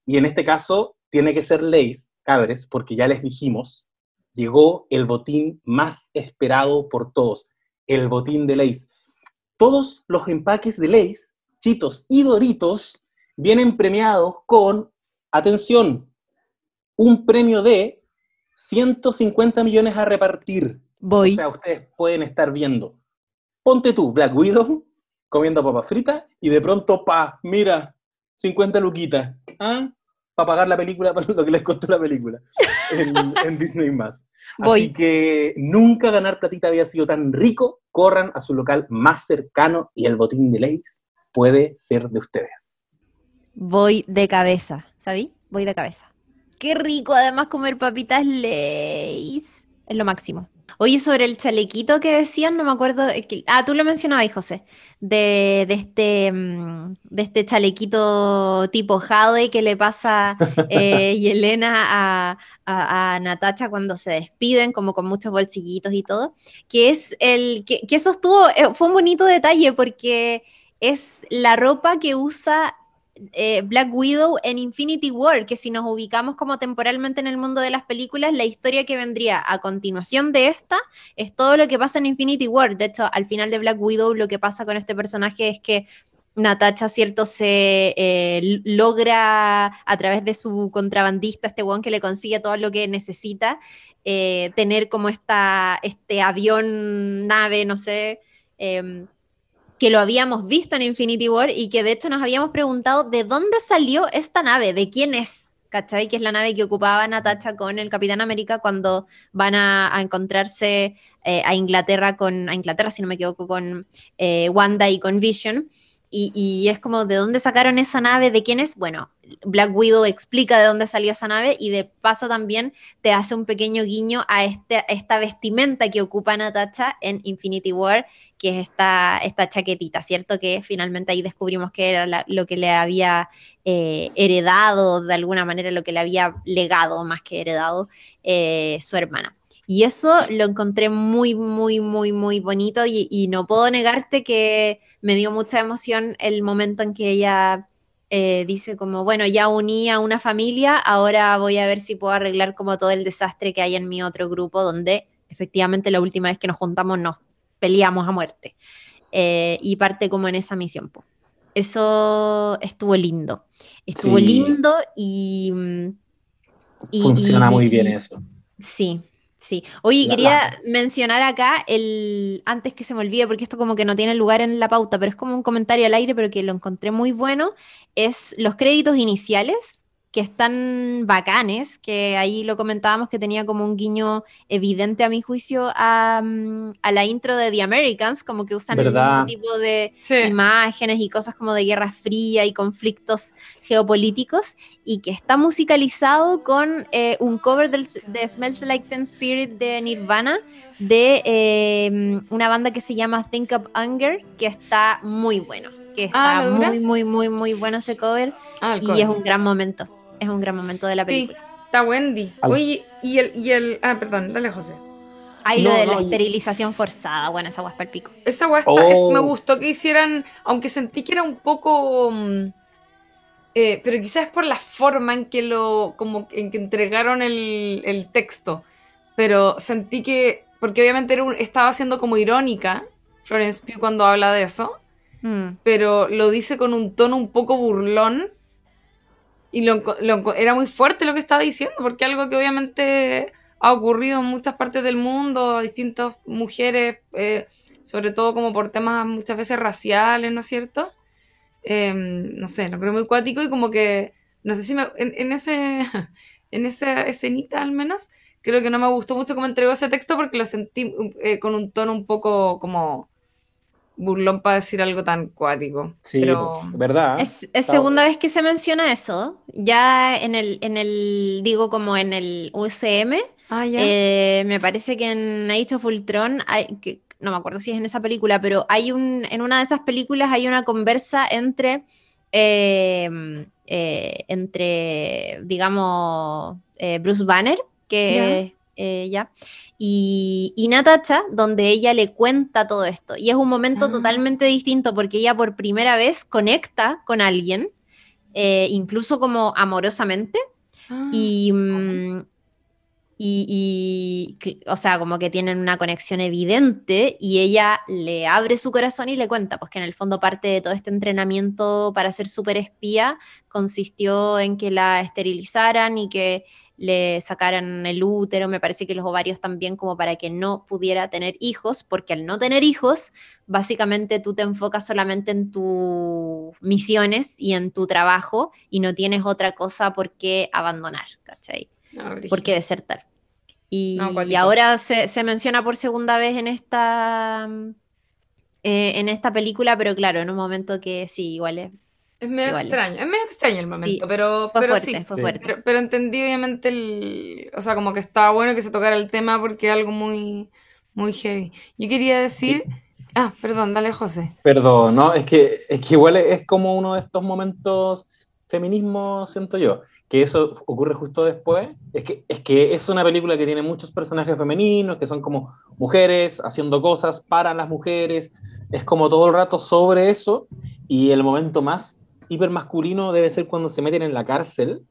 y en este caso tiene que ser Leis, cabres, porque ya les dijimos, llegó el botín más esperado por todos, el botín de Leis. Todos los empaques de Leis, Chitos y Doritos vienen premiados con, atención, un premio de 150 millones a repartir. Voy. O sea, ustedes pueden estar viendo. Ponte tú, Black Widow, comiendo papas fritas y de pronto, pa, mira, 50 luquitas. ¿Ah? para pagar la película, para lo que les costó la película en, Disney más. Así que nunca ganar platita había sido tan rico. Corran a su local más cercano y el botín de Leis puede ser de ustedes. Voy de cabeza, ¿sabí? Voy de cabeza. Qué rico además comer papitas Leis. Es lo máximo. Oye, sobre el chalequito que decían, no me acuerdo. ah, tú lo mencionabas, José, de, este, mm, de este chalequito tipo Jade que le pasa eh, Yelena a, a, Natacha cuando se despiden, como con muchos bolsillitos y todo. Que es el. que, que eso estuvo. Eh, fue un bonito detalle porque es la ropa que usa eh, Black Widow en Infinity War, que si nos ubicamos como temporalmente en el mundo de las películas, la historia que vendría a continuación de esta es todo lo que pasa en Infinity War. De hecho, al final de Black Widow lo que pasa con este personaje es que Natacha, ¿cierto? Se eh, logra a través de su contrabandista, este one que le consigue todo lo que necesita, eh, tener como esta, este avión, nave, no sé, em, que lo habíamos visto en Infinity War y que de hecho nos habíamos preguntado de dónde salió esta nave, de quién es, ¿cachai? Que es la nave que ocupaba Natacha con el Capitán América cuando van a, encontrarse eh, a Inglaterra con, a Inglaterra si no me equivoco, con eh, Wanda y con Vision. Y, es como, ¿de dónde sacaron esa nave? ¿De quién es? Bueno, Black Widow explica de dónde salió esa nave y de paso también te hace un pequeño guiño a este, esta vestimenta que ocupa Natasha en Infinity War, que es esta, esta chaquetita, ¿cierto? Que finalmente ahí descubrimos que era lo que le había eh, heredado, de alguna manera lo que le había legado más que heredado eh, su hermana. Y eso lo encontré muy, muy, muy, muy bonito y, no puedo negarte que me dio mucha emoción el momento en que ella eh, dice como, bueno, ya uní a una familia, ahora voy a ver si puedo arreglar como todo el desastre que hay en mi otro grupo, donde efectivamente la última vez que nos juntamos nos peleamos a muerte. Eh, y parte como en esa misión. Eso estuvo lindo. Estuvo lindo y... Funciona muy bien eso. Sí, Sí. Oye, quería mencionar acá el, antes que se me olvide, porque esto como que no tiene lugar en la pauta, pero es como un comentario al aire, pero que lo encontré muy bueno, es los créditos iniciales que están bacanes, que ahí lo comentábamos que tenía como un guiño evidente a mi juicio a, mm, la intro de The Americans, como que usan el mismo tipo de imágenes y cosas como de guerra fría y conflictos geopolíticos, y que está musicalizado con eh, un cover del, de Smells Like Teen Spirit de Nirvana, de eh, una banda que se llama Think of Anger, que está muy bueno que ah, está muy, muy, muy, muy bueno ese cover. Ah, y es un gran momento. Es un gran momento de la película. Sí, está Wendy. Oye, y el, y el. Ah, perdón, dale, José. Hay lo de la esterilización forzada. Bueno, esa guaspa el pico. Esa guaspa me oh. gustó que hicieran. Aunque sentí que era un poco. Mm, eh, pero quizás por la forma en que lo. como en que entregaron el, el texto. Pero sentí que. Porque obviamente era estaba siendo como irónica Florence Pugh cuando habla de eso. Mm. pero lo dice con un tono un poco burlón y lo, era muy fuerte lo que estaba diciendo, porque algo que obviamente ha ocurrido en muchas partes del mundo, a distintas mujeres, eh, sobre todo como por temas muchas veces raciales, ¿no es cierto? Em, no sé, lo creo muy cuático y como que, no sé si me, en, ese, en esa escenita al menos, creo que no me gustó mucho cómo entregó ese texto porque lo sentí eh, con un tono un poco como burlón para decir algo tan cuático. Sí, pero... verdad. Es, segunda vez que se menciona eso. Ya en el, en el digo como en el UCM, ah, eh, me parece que en Age of Ultron, hay, que, no me acuerdo si es en esa película, pero hay un, en una de esas películas hay una conversa entre, em, eh, entre digamos, eh, Bruce Banner, que ya, y, y, Natacha, donde ella le cuenta todo esto. Y es un momento ah. totalmente distinto porque ella por primera vez conecta con alguien, eh, incluso como amorosamente. Ah, y, mm, y, o sea, como que tienen una conexión evidente y ella le abre su corazón y le cuenta, pues que en el fondo parte de todo este entrenamiento para ser súper espía consistió en que la esterilizaran y que le sacaran el útero, me parece que los ovarios también como para que no pudiera tener hijos, porque al no tener hijos, básicamente tú te enfocas solamente en tus misiones y en tu trabajo y no tienes otra cosa por qué abandonar, ¿cachai? por qué desertar. Y, ahora se, menciona por segunda vez en esta, eh, en esta película, pero claro, en un momento que sí, igual es es medio extraño, es medio extraño el momento, pero, pero sí. Fue fuerte. Pero, entendí obviamente el, o sea, como que estaba bueno que se tocara el tema porque es algo muy, muy heavy. Yo quería decir, ah, perdón, dale José. Perdón, no, es que, es que igual es como uno de estos momentos feminismo, siento yo, que eso ocurre justo después, es que, es que es una película que tiene muchos personajes femeninos, que son como mujeres haciendo cosas para las mujeres, es como todo el rato sobre eso, y el momento más hipermasculino debe ser cuando se meten en la cárcel.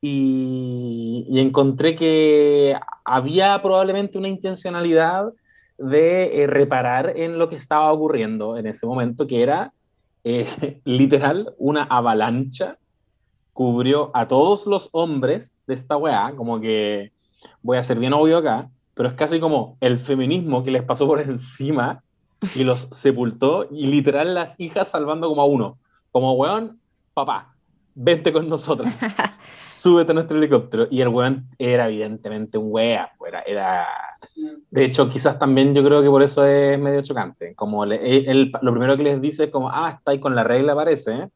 Y, encontré que había probablemente una intencionalidad de eh, reparar en lo que estaba ocurriendo en ese momento, que era eh, literal una avalancha, cubrió a todos los hombres de esta weá, como que voy a ser bien obvio acá, pero es casi como el feminismo que les pasó por encima y los sepultó y literal las hijas salvando como a uno. Como weón, papá, vente con nosotros, súbete a nuestro helicóptero. Y el weón era evidentemente un wea, pues, era, era, de hecho quizás también yo creo que por eso es medio chocante, como lo primero que les dice es como, ah, está ahí con la regla parece, ¿eh?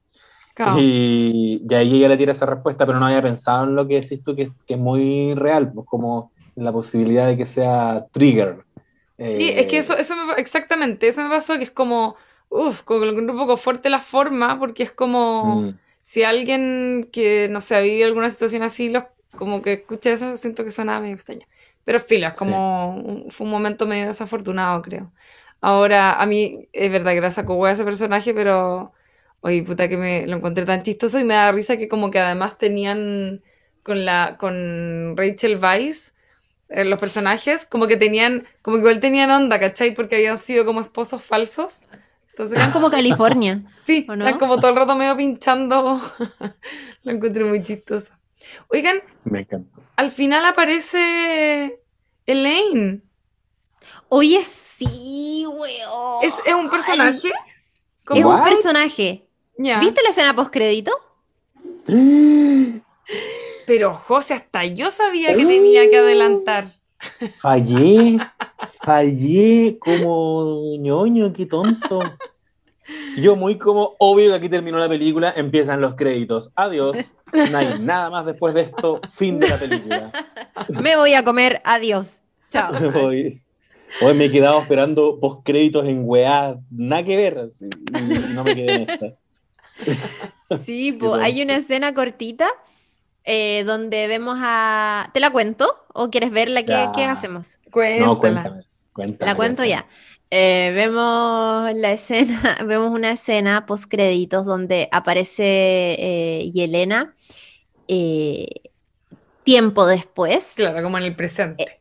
Y, y, ahí ella le tira esa respuesta, pero no había pensado en lo que decís tú, que, que es muy real, pues como la posibilidad de que sea trigger. Sí, es que eso, eso me, exactamente, eso me pasó, que es como, Uf, como que lo encuentro un poco fuerte la forma, porque es como mm. si alguien que, no sé, ha vivido alguna situación así, los, como que escucha eso, siento que suena medio extraño. Pero filo, es como, fue un momento medio desafortunado, creo. Ahora, a mí, es verdad que era saco ese personaje, pero, oye, puta que me lo encontré tan chistoso y me da risa que como que además tenían con la, con Rachel Weisz, eh, los personajes, como que tenían, como que igual tenían onda, ¿cachai? Porque habían sido como esposos falsos. Entonces, eran como California. Sí, están como todo el rato medio pinchando. Lo encontré muy chistoso. Oigan, me. Al final aparece Elaine. Oye, sí, weón. ¿Es, ¿Es, un personaje? Es un personaje. ¿Viste la escena post-crédito? Pero José, hasta yo sabía que tenía que adelantar. Fallé, fallé como ñoño, qué tonto. Yo muy como, obvio que aquí terminó la película, empiezan los créditos. Adiós, no hay nada más después de esto, fin de la película. Me voy a comer, adiós. Chao. Hoy, me he quedado esperando post créditos en weá, nada que ver, y no me quedé en esta. Sí, hay una escena cortita eh, donde vemos a... ¿Te la cuento? ¿O quieres verla? ¿Qué, ¿qué hacemos? Cuéntala. la cuento ya. Eh, vemos la escena, vemos una escena post créditos donde aparece eh, Yelena tiempo después. Claro, como en el presente.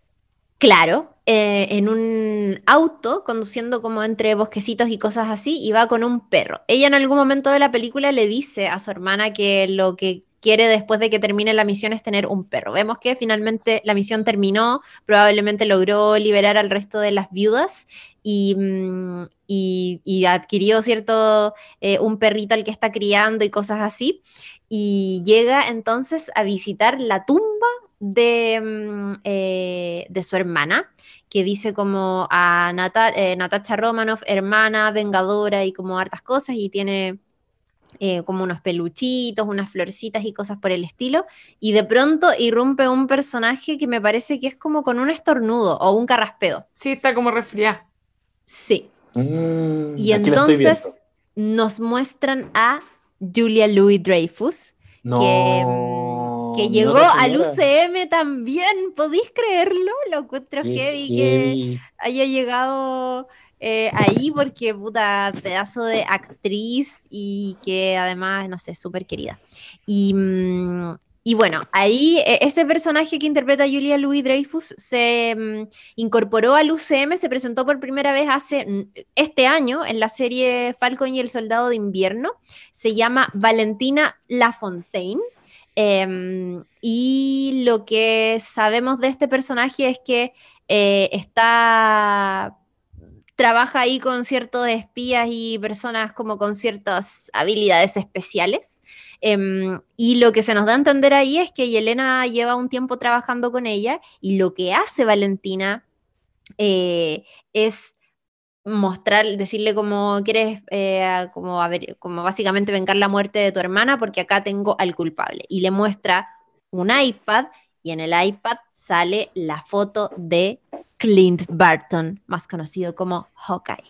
claro, en un auto conduciendo como entre bosquecitos y cosas así y va con un perro. Ella en algún momento de la película le dice a su hermana que lo que quiere después de que termine la misión es tener un perro. Vemos que finalmente la misión terminó, probablemente logró liberar al resto de las viudas y, mm, adquirió cierto eh, un perrito al que está criando y cosas así. Y llega entonces a visitar la tumba de, mm, eh, de su hermana, que dice como a eh, Natacha Romanoff, hermana, vengadora y como hartas cosas, y tiene eh, como unos peluchitos, unas florcitas y cosas por el estilo, y de pronto irrumpe un personaje que me parece que es como con un estornudo o un carraspeo. Sí, está como resfriada. Sí. Mm, y entonces nos muestran a Julia Louis Dreyfus, que que llegó al UCM también, ¿podéis creerlo? Lo encuentro heavy que haya llegado eh, ahí porque, puta, pedazo de actriz y que además, no sé, súper querida. Y, mm, y, bueno, ahí e, ese personaje que interpreta Julia Louis Dreyfus se mm, incorporó al UCM, se presentó por primera vez hace este año en la serie Falcon y el Soldado de Invierno. Se llama Valentina Lafontaine Em, y lo que sabemos de este personaje es que eh, está trabaja ahí con ciertos espías y personas como con ciertas habilidades especiales. Em, y lo que se nos da a entender ahí es que Yelena lleva un tiempo trabajando con ella y lo que hace Valentina eh, es mostrar, decirle como quieres, eh, como, como básicamente vengar la muerte de tu hermana porque acá tengo al culpable. Y le muestra un iPad y en el iPad sale la foto de Clint Barton, más conocido como Hawkeye.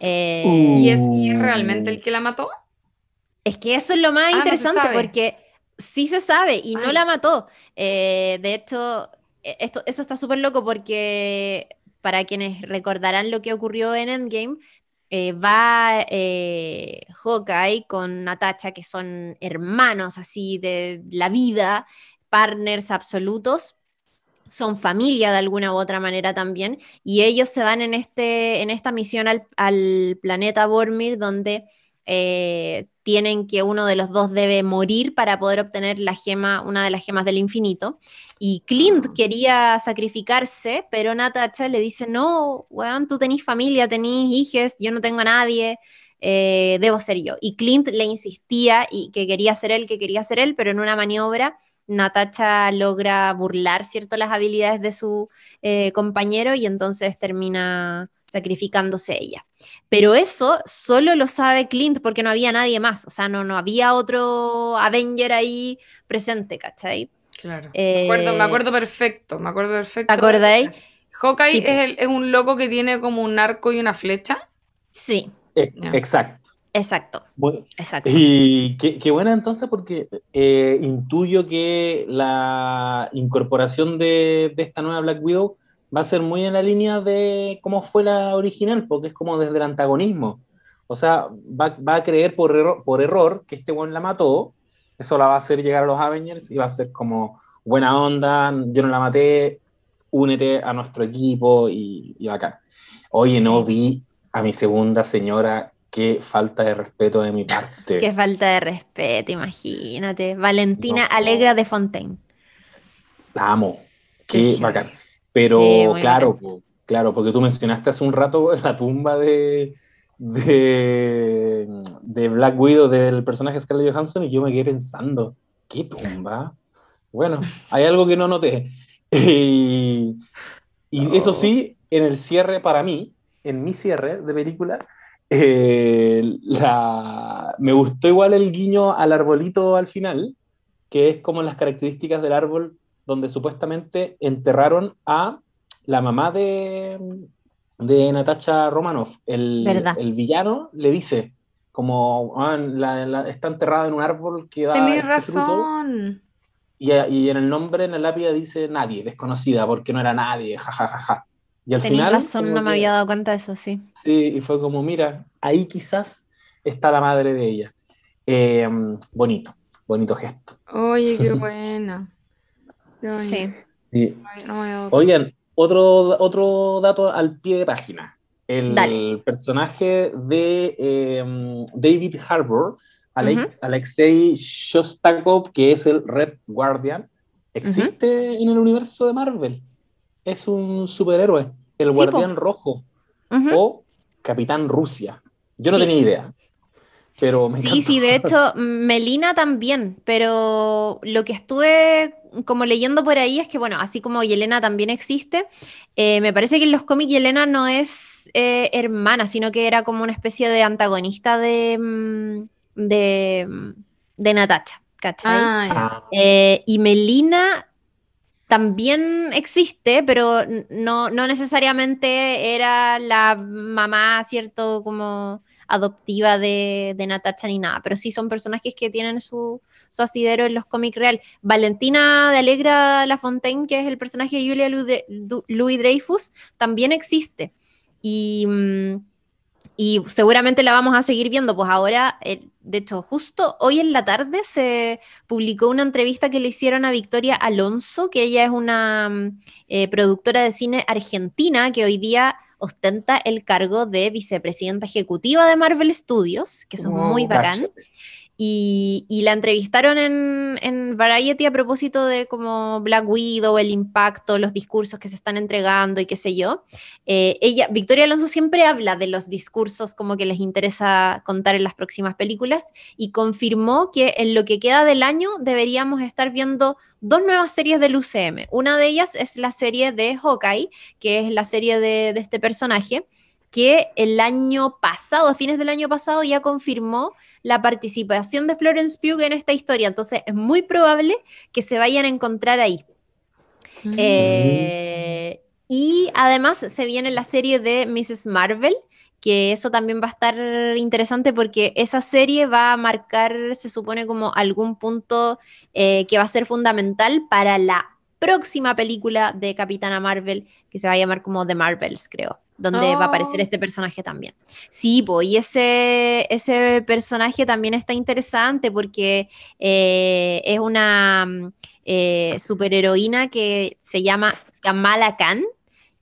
Eh, ¿Y, es, realmente el que la mató? Es que eso es lo más ah, interesante porque sí se sabe y no la mató. Eh, de hecho, e, esto, eso está súper loco porque para quienes recordarán lo que ocurrió en Endgame, eh, va eh, Hawkeye con Natacha, que son hermanos así de la vida, partners absolutos, son familia de alguna u otra manera también, y ellos se van en, este, en esta misión al, al planeta Bormir, donde eh, tienen que uno de los dos debe morir para poder obtener la gema, una de las gemas del infinito. Y Clint quería sacrificarse, pero Natacha le dice, no, weón, tú tenés familia, tenés hijos, yo no tengo a nadie, eh, debo ser yo. Y Clint le insistía y que quería ser él, que quería ser él, pero en una maniobra Natacha logra burlar, ¿cierto?, las habilidades de su eh, compañero y entonces termina sacrificándose ella. Pero eso solo lo sabe Clint porque no había nadie más, o sea, no, no había otro Avenger ahí presente, ¿cachai? Claro. me, acuerdo, eh, perfecto, me acuerdo perfecto. ¿Te acordáis? Hawkeye es, un loco que tiene como un arco y una flecha. Sí. Eh, exacto. Exacto. Exacto. Y qué, buena entonces porque eh, intuyo que la incorporación de, de, esta nueva Black Widow va a ser muy en la línea de cómo fue la original, porque es como desde el antagonismo. O sea, va, va a creer por error, por error que este buen la mató, eso la va a hacer llegar a los Avengers y va a ser como buena onda, yo no la maté, únete a nuestro equipo y, y bacán. Oye, no vi a mi segunda señora, qué falta de respeto de mi parte. Qué falta de respeto, imagínate. Valentina Alegra de Fontaine. La amo, qué bacán. Pero claro, claro, porque tú mencionaste hace un rato la tumba de, de, Black Widow del personaje Scarlett Johansson y yo me quedé pensando, ¿qué tumba? Bueno, hay algo que no noté. y, eso sí, en el cierre para mí, en mi cierre de película, eh, la, me gustó igual el guiño al arbolito al final, que es como las características del árbol donde supuestamente enterraron a la mamá de, de Natasha Romanoff. El, el villano le dice, como ah, está enterrada en un árbol que da. Tenés este razón. Y, y, en el nombre, en la lápida dice nadie, desconocida, porque no era nadie, jajajaja. Ja, ja, ja. Y al final. razón, no me había dado cuenta de eso, sí. Sí, y fue como, mira, ahí quizás está la madre de ella. Eh, bonito, bonito gesto. Oye, qué buena. Sí. Oigan, otro, otro dato al pie de página. El personaje de em, David Harbour Alexei Shostakov, que es el Red Guardian, existe en el universo de Marvel. Es un superhéroe, el Guardián Rojo o Capitán Rusia. Yo no tenía idea. Pero sí, sí, de hecho, Melina también, pero lo que estuve como leyendo por ahí es que, bueno, así como Yelena también existe, eh, me parece que en los cómics Yelena no es eh, hermana, sino que era como una especie de antagonista de, mm, de, mm, de Natacha, ¿cachai? Ah, ah. Eh, y Melina también existe, pero no, no necesariamente era la mamá, ¿cierto? Como adoptiva de, de Natacha ni nada, pero sí son personajes que tienen su, su asidero en los cómics real. Valentina de Alegra Lafontaine, que es el personaje de Julia Louis Dreyfus, también existe. Y, mm, y seguramente la vamos a seguir viendo. Pues ahora, eh, de hecho, justo hoy en la tarde se publicó una entrevista que le hicieron a Victoria Alonso, que ella es una mm, eh, productora de cine argentina que hoy día ostenta el cargo de vicepresidenta ejecutiva de Marvel Studios, que son muy bacán. Y, la entrevistaron en, en, Variety a propósito de como Black Widow, el impacto, los discursos que se están entregando y qué sé yo. Eh, ella, Victoria Alonso siempre habla de los discursos como que les interesa contar en las próximas películas y confirmó que en lo que queda del año deberíamos estar viendo dos nuevas series del UCM. Una de ellas es la serie de Hawkeye, que es la serie de, de este personaje, que el año pasado, a fines del año pasado, ya confirmó la participación de Florence Pugh en esta historia. Entonces es muy probable que se vayan a encontrar ahí. Mm. Eh, y además se viene la serie de Mrs. Marvel, que eso también va a estar interesante porque esa serie va a marcar, se supone, como algún punto eh, que va a ser fundamental para la próxima película de Capitana Marvel, que se va a llamar como The Marvels, creo, donde va a aparecer oh. este personaje también. Sí, y ese, ese personaje también está interesante porque eh, es una eh, superheroína que se llama Kamala Khan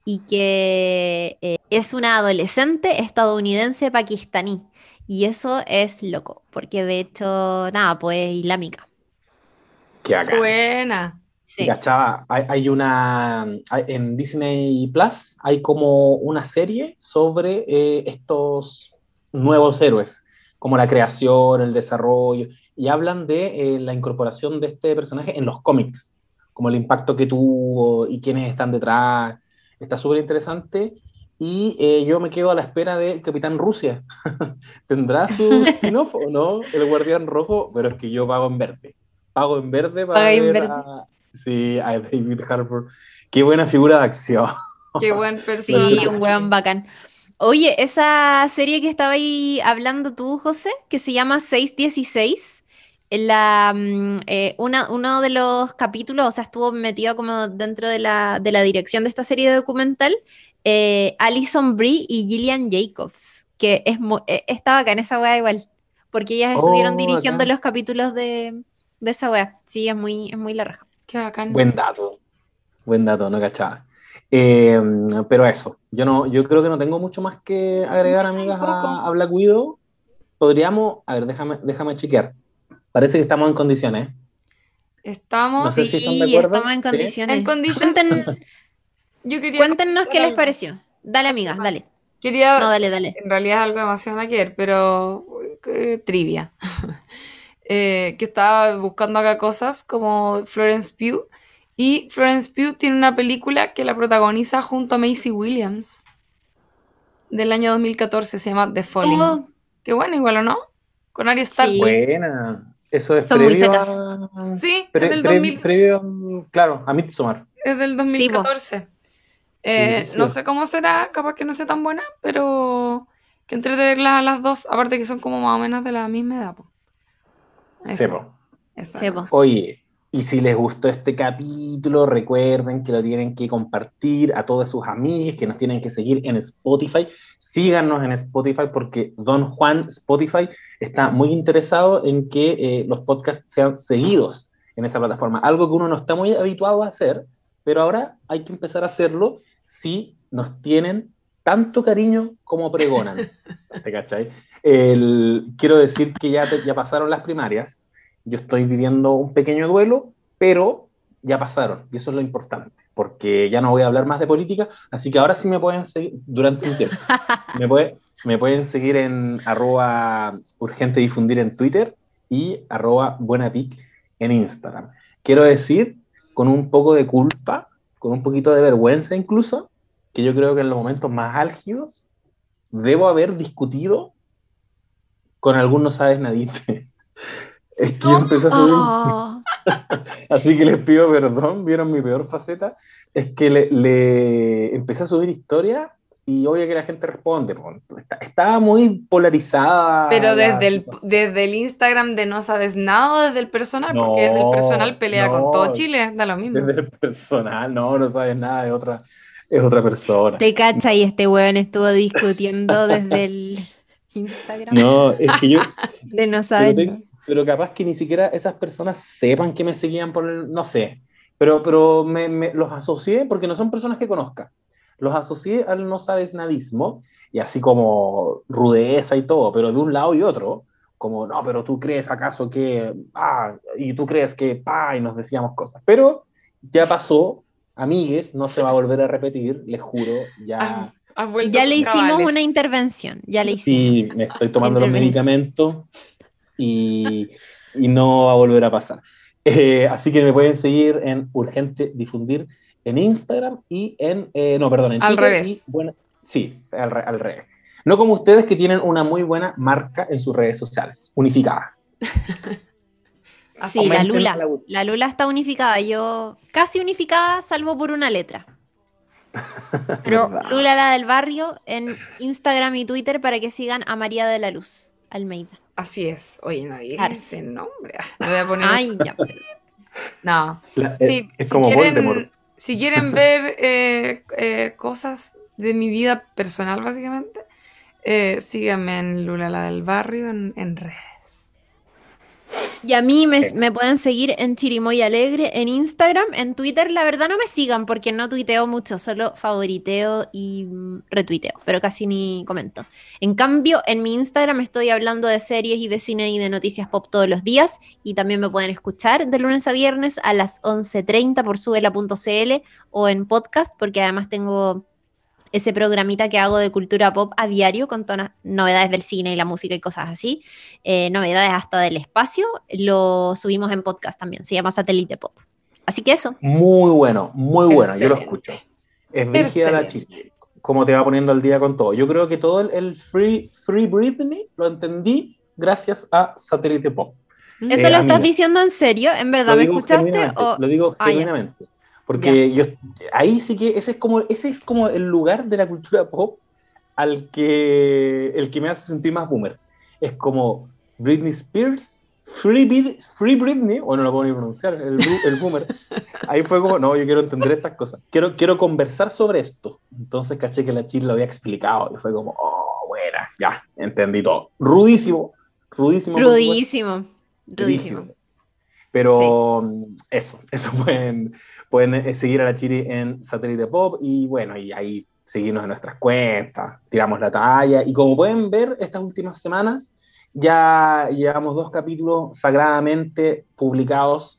y que eh, es una adolescente estadounidense pakistaní. Y eso es loco, porque de hecho, nada, pues islámica. Qué Buena. Sí. Hay, una. en Disney Plus hay como una serie sobre eh, estos nuevos héroes, como la creación, el desarrollo, y hablan de eh, la incorporación de este personaje en los cómics, como el impacto que tuvo y quiénes están detrás. Está súper interesante. Y eh, yo me quedo a la espera del Capitán Rusia. ¿Tendrá su spin-off o no? El Guardián Rojo, pero es que yo pago en verde. Pago en verde para ver Sí, a David Harbour. Qué buena figura de acción. Qué buen personaje. Sí, un weón bacán. Oye, esa serie que estaba ahí hablando tú, José, que se llama 616, la, mm, eh, uno de los capítulos, o sea, estuvo metido como dentro de la, de la dirección de esta serie documental, eh, Alison Brie y Gillian Jacobs, que es eh, está bacán esa weá igual, porque ellas estuvieron oh, dirigiendo los capítulos de, de esa weá. Sí, es muy, es muy la Buen dato. Buen dato, no cachaba. Em, pero eso, yo no, yo creo que no tengo mucho más que agregar, amigas, a, a, Black Widow. Podríamos, a ver, déjame, déjame chequear. Parece que estamos en condiciones. Estamos, sí, estamos en condiciones. Cuéntenos qué les pareció. Dale, amigas, dale. Quería, no, dale, dale. En realidad es algo demasiado ayer, pero eh, trivia. Eh, que estaba buscando acá cosas como Florence Pugh. Y Florence Pugh tiene una película que la protagoniza junto a Macy Williams del año 2014, se llama The Falling. Oh. Qué bueno, igual o no? Con Ari Stark. Sí. Buena. Eso es Son previo A... Sí, es del 2000. Previo, claro, a Midsommar. Es del 2014. eh, no sé cómo será, capaz que no sea tan buena, pero que entre de verlas a las dos, aparte que son como más o menos de la misma edad. Sebo. Oye, y si les gustó este capítulo, recuerden que lo tienen que compartir a todos sus amigos, que nos tienen que seguir en Spotify. Síganos en Spotify porque Don Juan Spotify está muy interesado en que eh, los podcasts sean seguidos en esa plataforma. Algo que uno no está muy habituado a hacer, pero ahora hay que empezar a hacerlo si nos tienen tanto cariño como pregonan. ¿Te cachai? quiero decir que ya, ya pasaron las primarias, yo estoy viviendo un pequeño duelo, pero ya pasaron, y eso es lo importante, porque ya no voy a hablar más de política, así que ahora sí me pueden seguir durante un tiempo. Me, me pueden seguir en arroba urgente difundir en Twitter y arroba buenapic en Instagram. Quiero decir, con un poco de culpa, con un poquito de vergüenza incluso, que yo creo que en los momentos más álgidos debo haber discutido con algunos sabes nadie. Es que yo empecé a subir. Oh. Así que les pido perdón, vieron mi peor faceta. Es que le, le empecé a subir historia y obvio que la gente responde. Estaba muy polarizada. Pero desde el, desde el Instagram de no sabes nada, desde el personal, porque desde el personal pelea con todo Chile, da lo mismo. Desde el personal, no, no sabes nada, de otra, es otra persona. Te cacha y este weón estuvo discutiendo desde el Instagram. No, es que yo. de no saber. Pero, capaz que ni siquiera esas personas sepan que me seguían por el. No sé. Pero, pero me, me los asocié porque no son personas que conozca los asocié al no sabes nadismo, y así como rudeza y todo, pero de un lado y otro, como, no, pero tú crees acaso que, ah, y tú crees que, pa, y nos decíamos cosas. Pero ya pasó, amigues, no se va a volver a repetir, les juro, ya... ya le hicimos una intervención, ya le hicimos. Sí, me estoy tomando los medicamentos y, y, no va a volver a pasar. Eh, así que me pueden seguir en Urgente Difundir en Instagram y en, eh, no, perdón, en al revés. sí, al, revés. No como ustedes que tienen una muy buena marca en sus redes sociales, unificada. sí, la Lula. La Lula está unificada, yo casi unificada, salvo por una letra. Pero Lula la del barrio en Instagram y Twitter para que sigan a María de la Luz Almeida. Así es. Oye, nadie ese nombre. Me voy a poner. Ay, ya. No. sí, es como quieren, si quieren ver eh, eh, cosas de mi vida personal, básicamente, eh, síganme en Lula la del Barrio en, en redes. Y a mí me, pueden seguir en Chirimoy Alegre en Instagram, en Twitter. La verdad no me sigan porque no tuiteo mucho, solo favoriteo y mm, retuiteo, pero casi ni comento. En cambio, en mi Instagram estoy hablando de series y de cine y de noticias pop todos los días y también me pueden escuchar de lunes a viernes a las 11.30 por subela.cl o en podcast porque además tengo ese programita que hago de cultura pop a diario con todas novedades del cine y la música y cosas así, eh, novedades hasta del espacio, lo subimos en podcast también, se llama Satélite Pop. Así que eso. Muy bueno, muy bueno, yo lo escucho. Es Virgia la chiste, como te va poniendo al día con todo. Yo creo que todo el, Free, free Britney lo entendí gracias a Satélite Pop. ¿Eso lo eh, estás diciendo en serio? ¿En verdad me escuchaste? O... Lo digo ah, genuinamente. Porque yo, ahí sí que ese es, como, ese es como el lugar de la cultura pop al que, el que me hace sentir más boomer. Es como Britney Spears, Free, Free Britney, o no lo puedo ni pronunciar, el, el, boomer. Ahí fue como, no, yo quiero entender estas cosas. Quiero, quiero conversar sobre esto. Entonces caché que la chile lo había explicado y fue como, oh, buena, ya, entendí todo. Rudísimo, rudísimo. Rudísimo, rudísimo. Pero eso, eso pueden, pueden eh, seguir a la Chiri en Satélite Pop y bueno, y ahí seguirnos en nuestras cuentas, tiramos la talla. Y como pueden ver, estas últimas semanas ya llevamos dos capítulos sagradamente publicados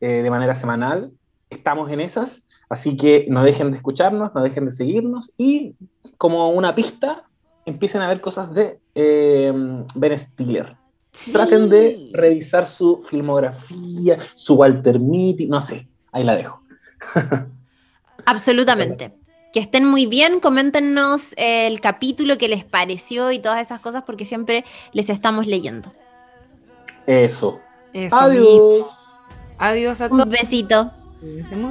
eh, de manera semanal. Estamos en esas, así que no dejen de escucharnos, no dejen de seguirnos y como una pista, empiecen a ver cosas de eh, Ben Stiller. Traten de revisar su filmografía, su Walter Mitty, no sé, ahí la dejo. Absolutamente. Que estén muy bien, coméntenos el capítulo que les pareció y todas esas cosas porque siempre les estamos leyendo. Eso. Adiós. Adiós a todos. Un besito.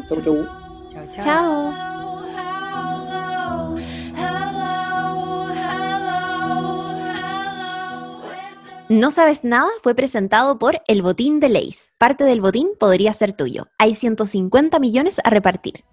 Chao. Chao. chao. No sabes nada fue presentado por El Botín de Leis. Parte del botín podría ser tuyo. Hay 150 millones a repartir.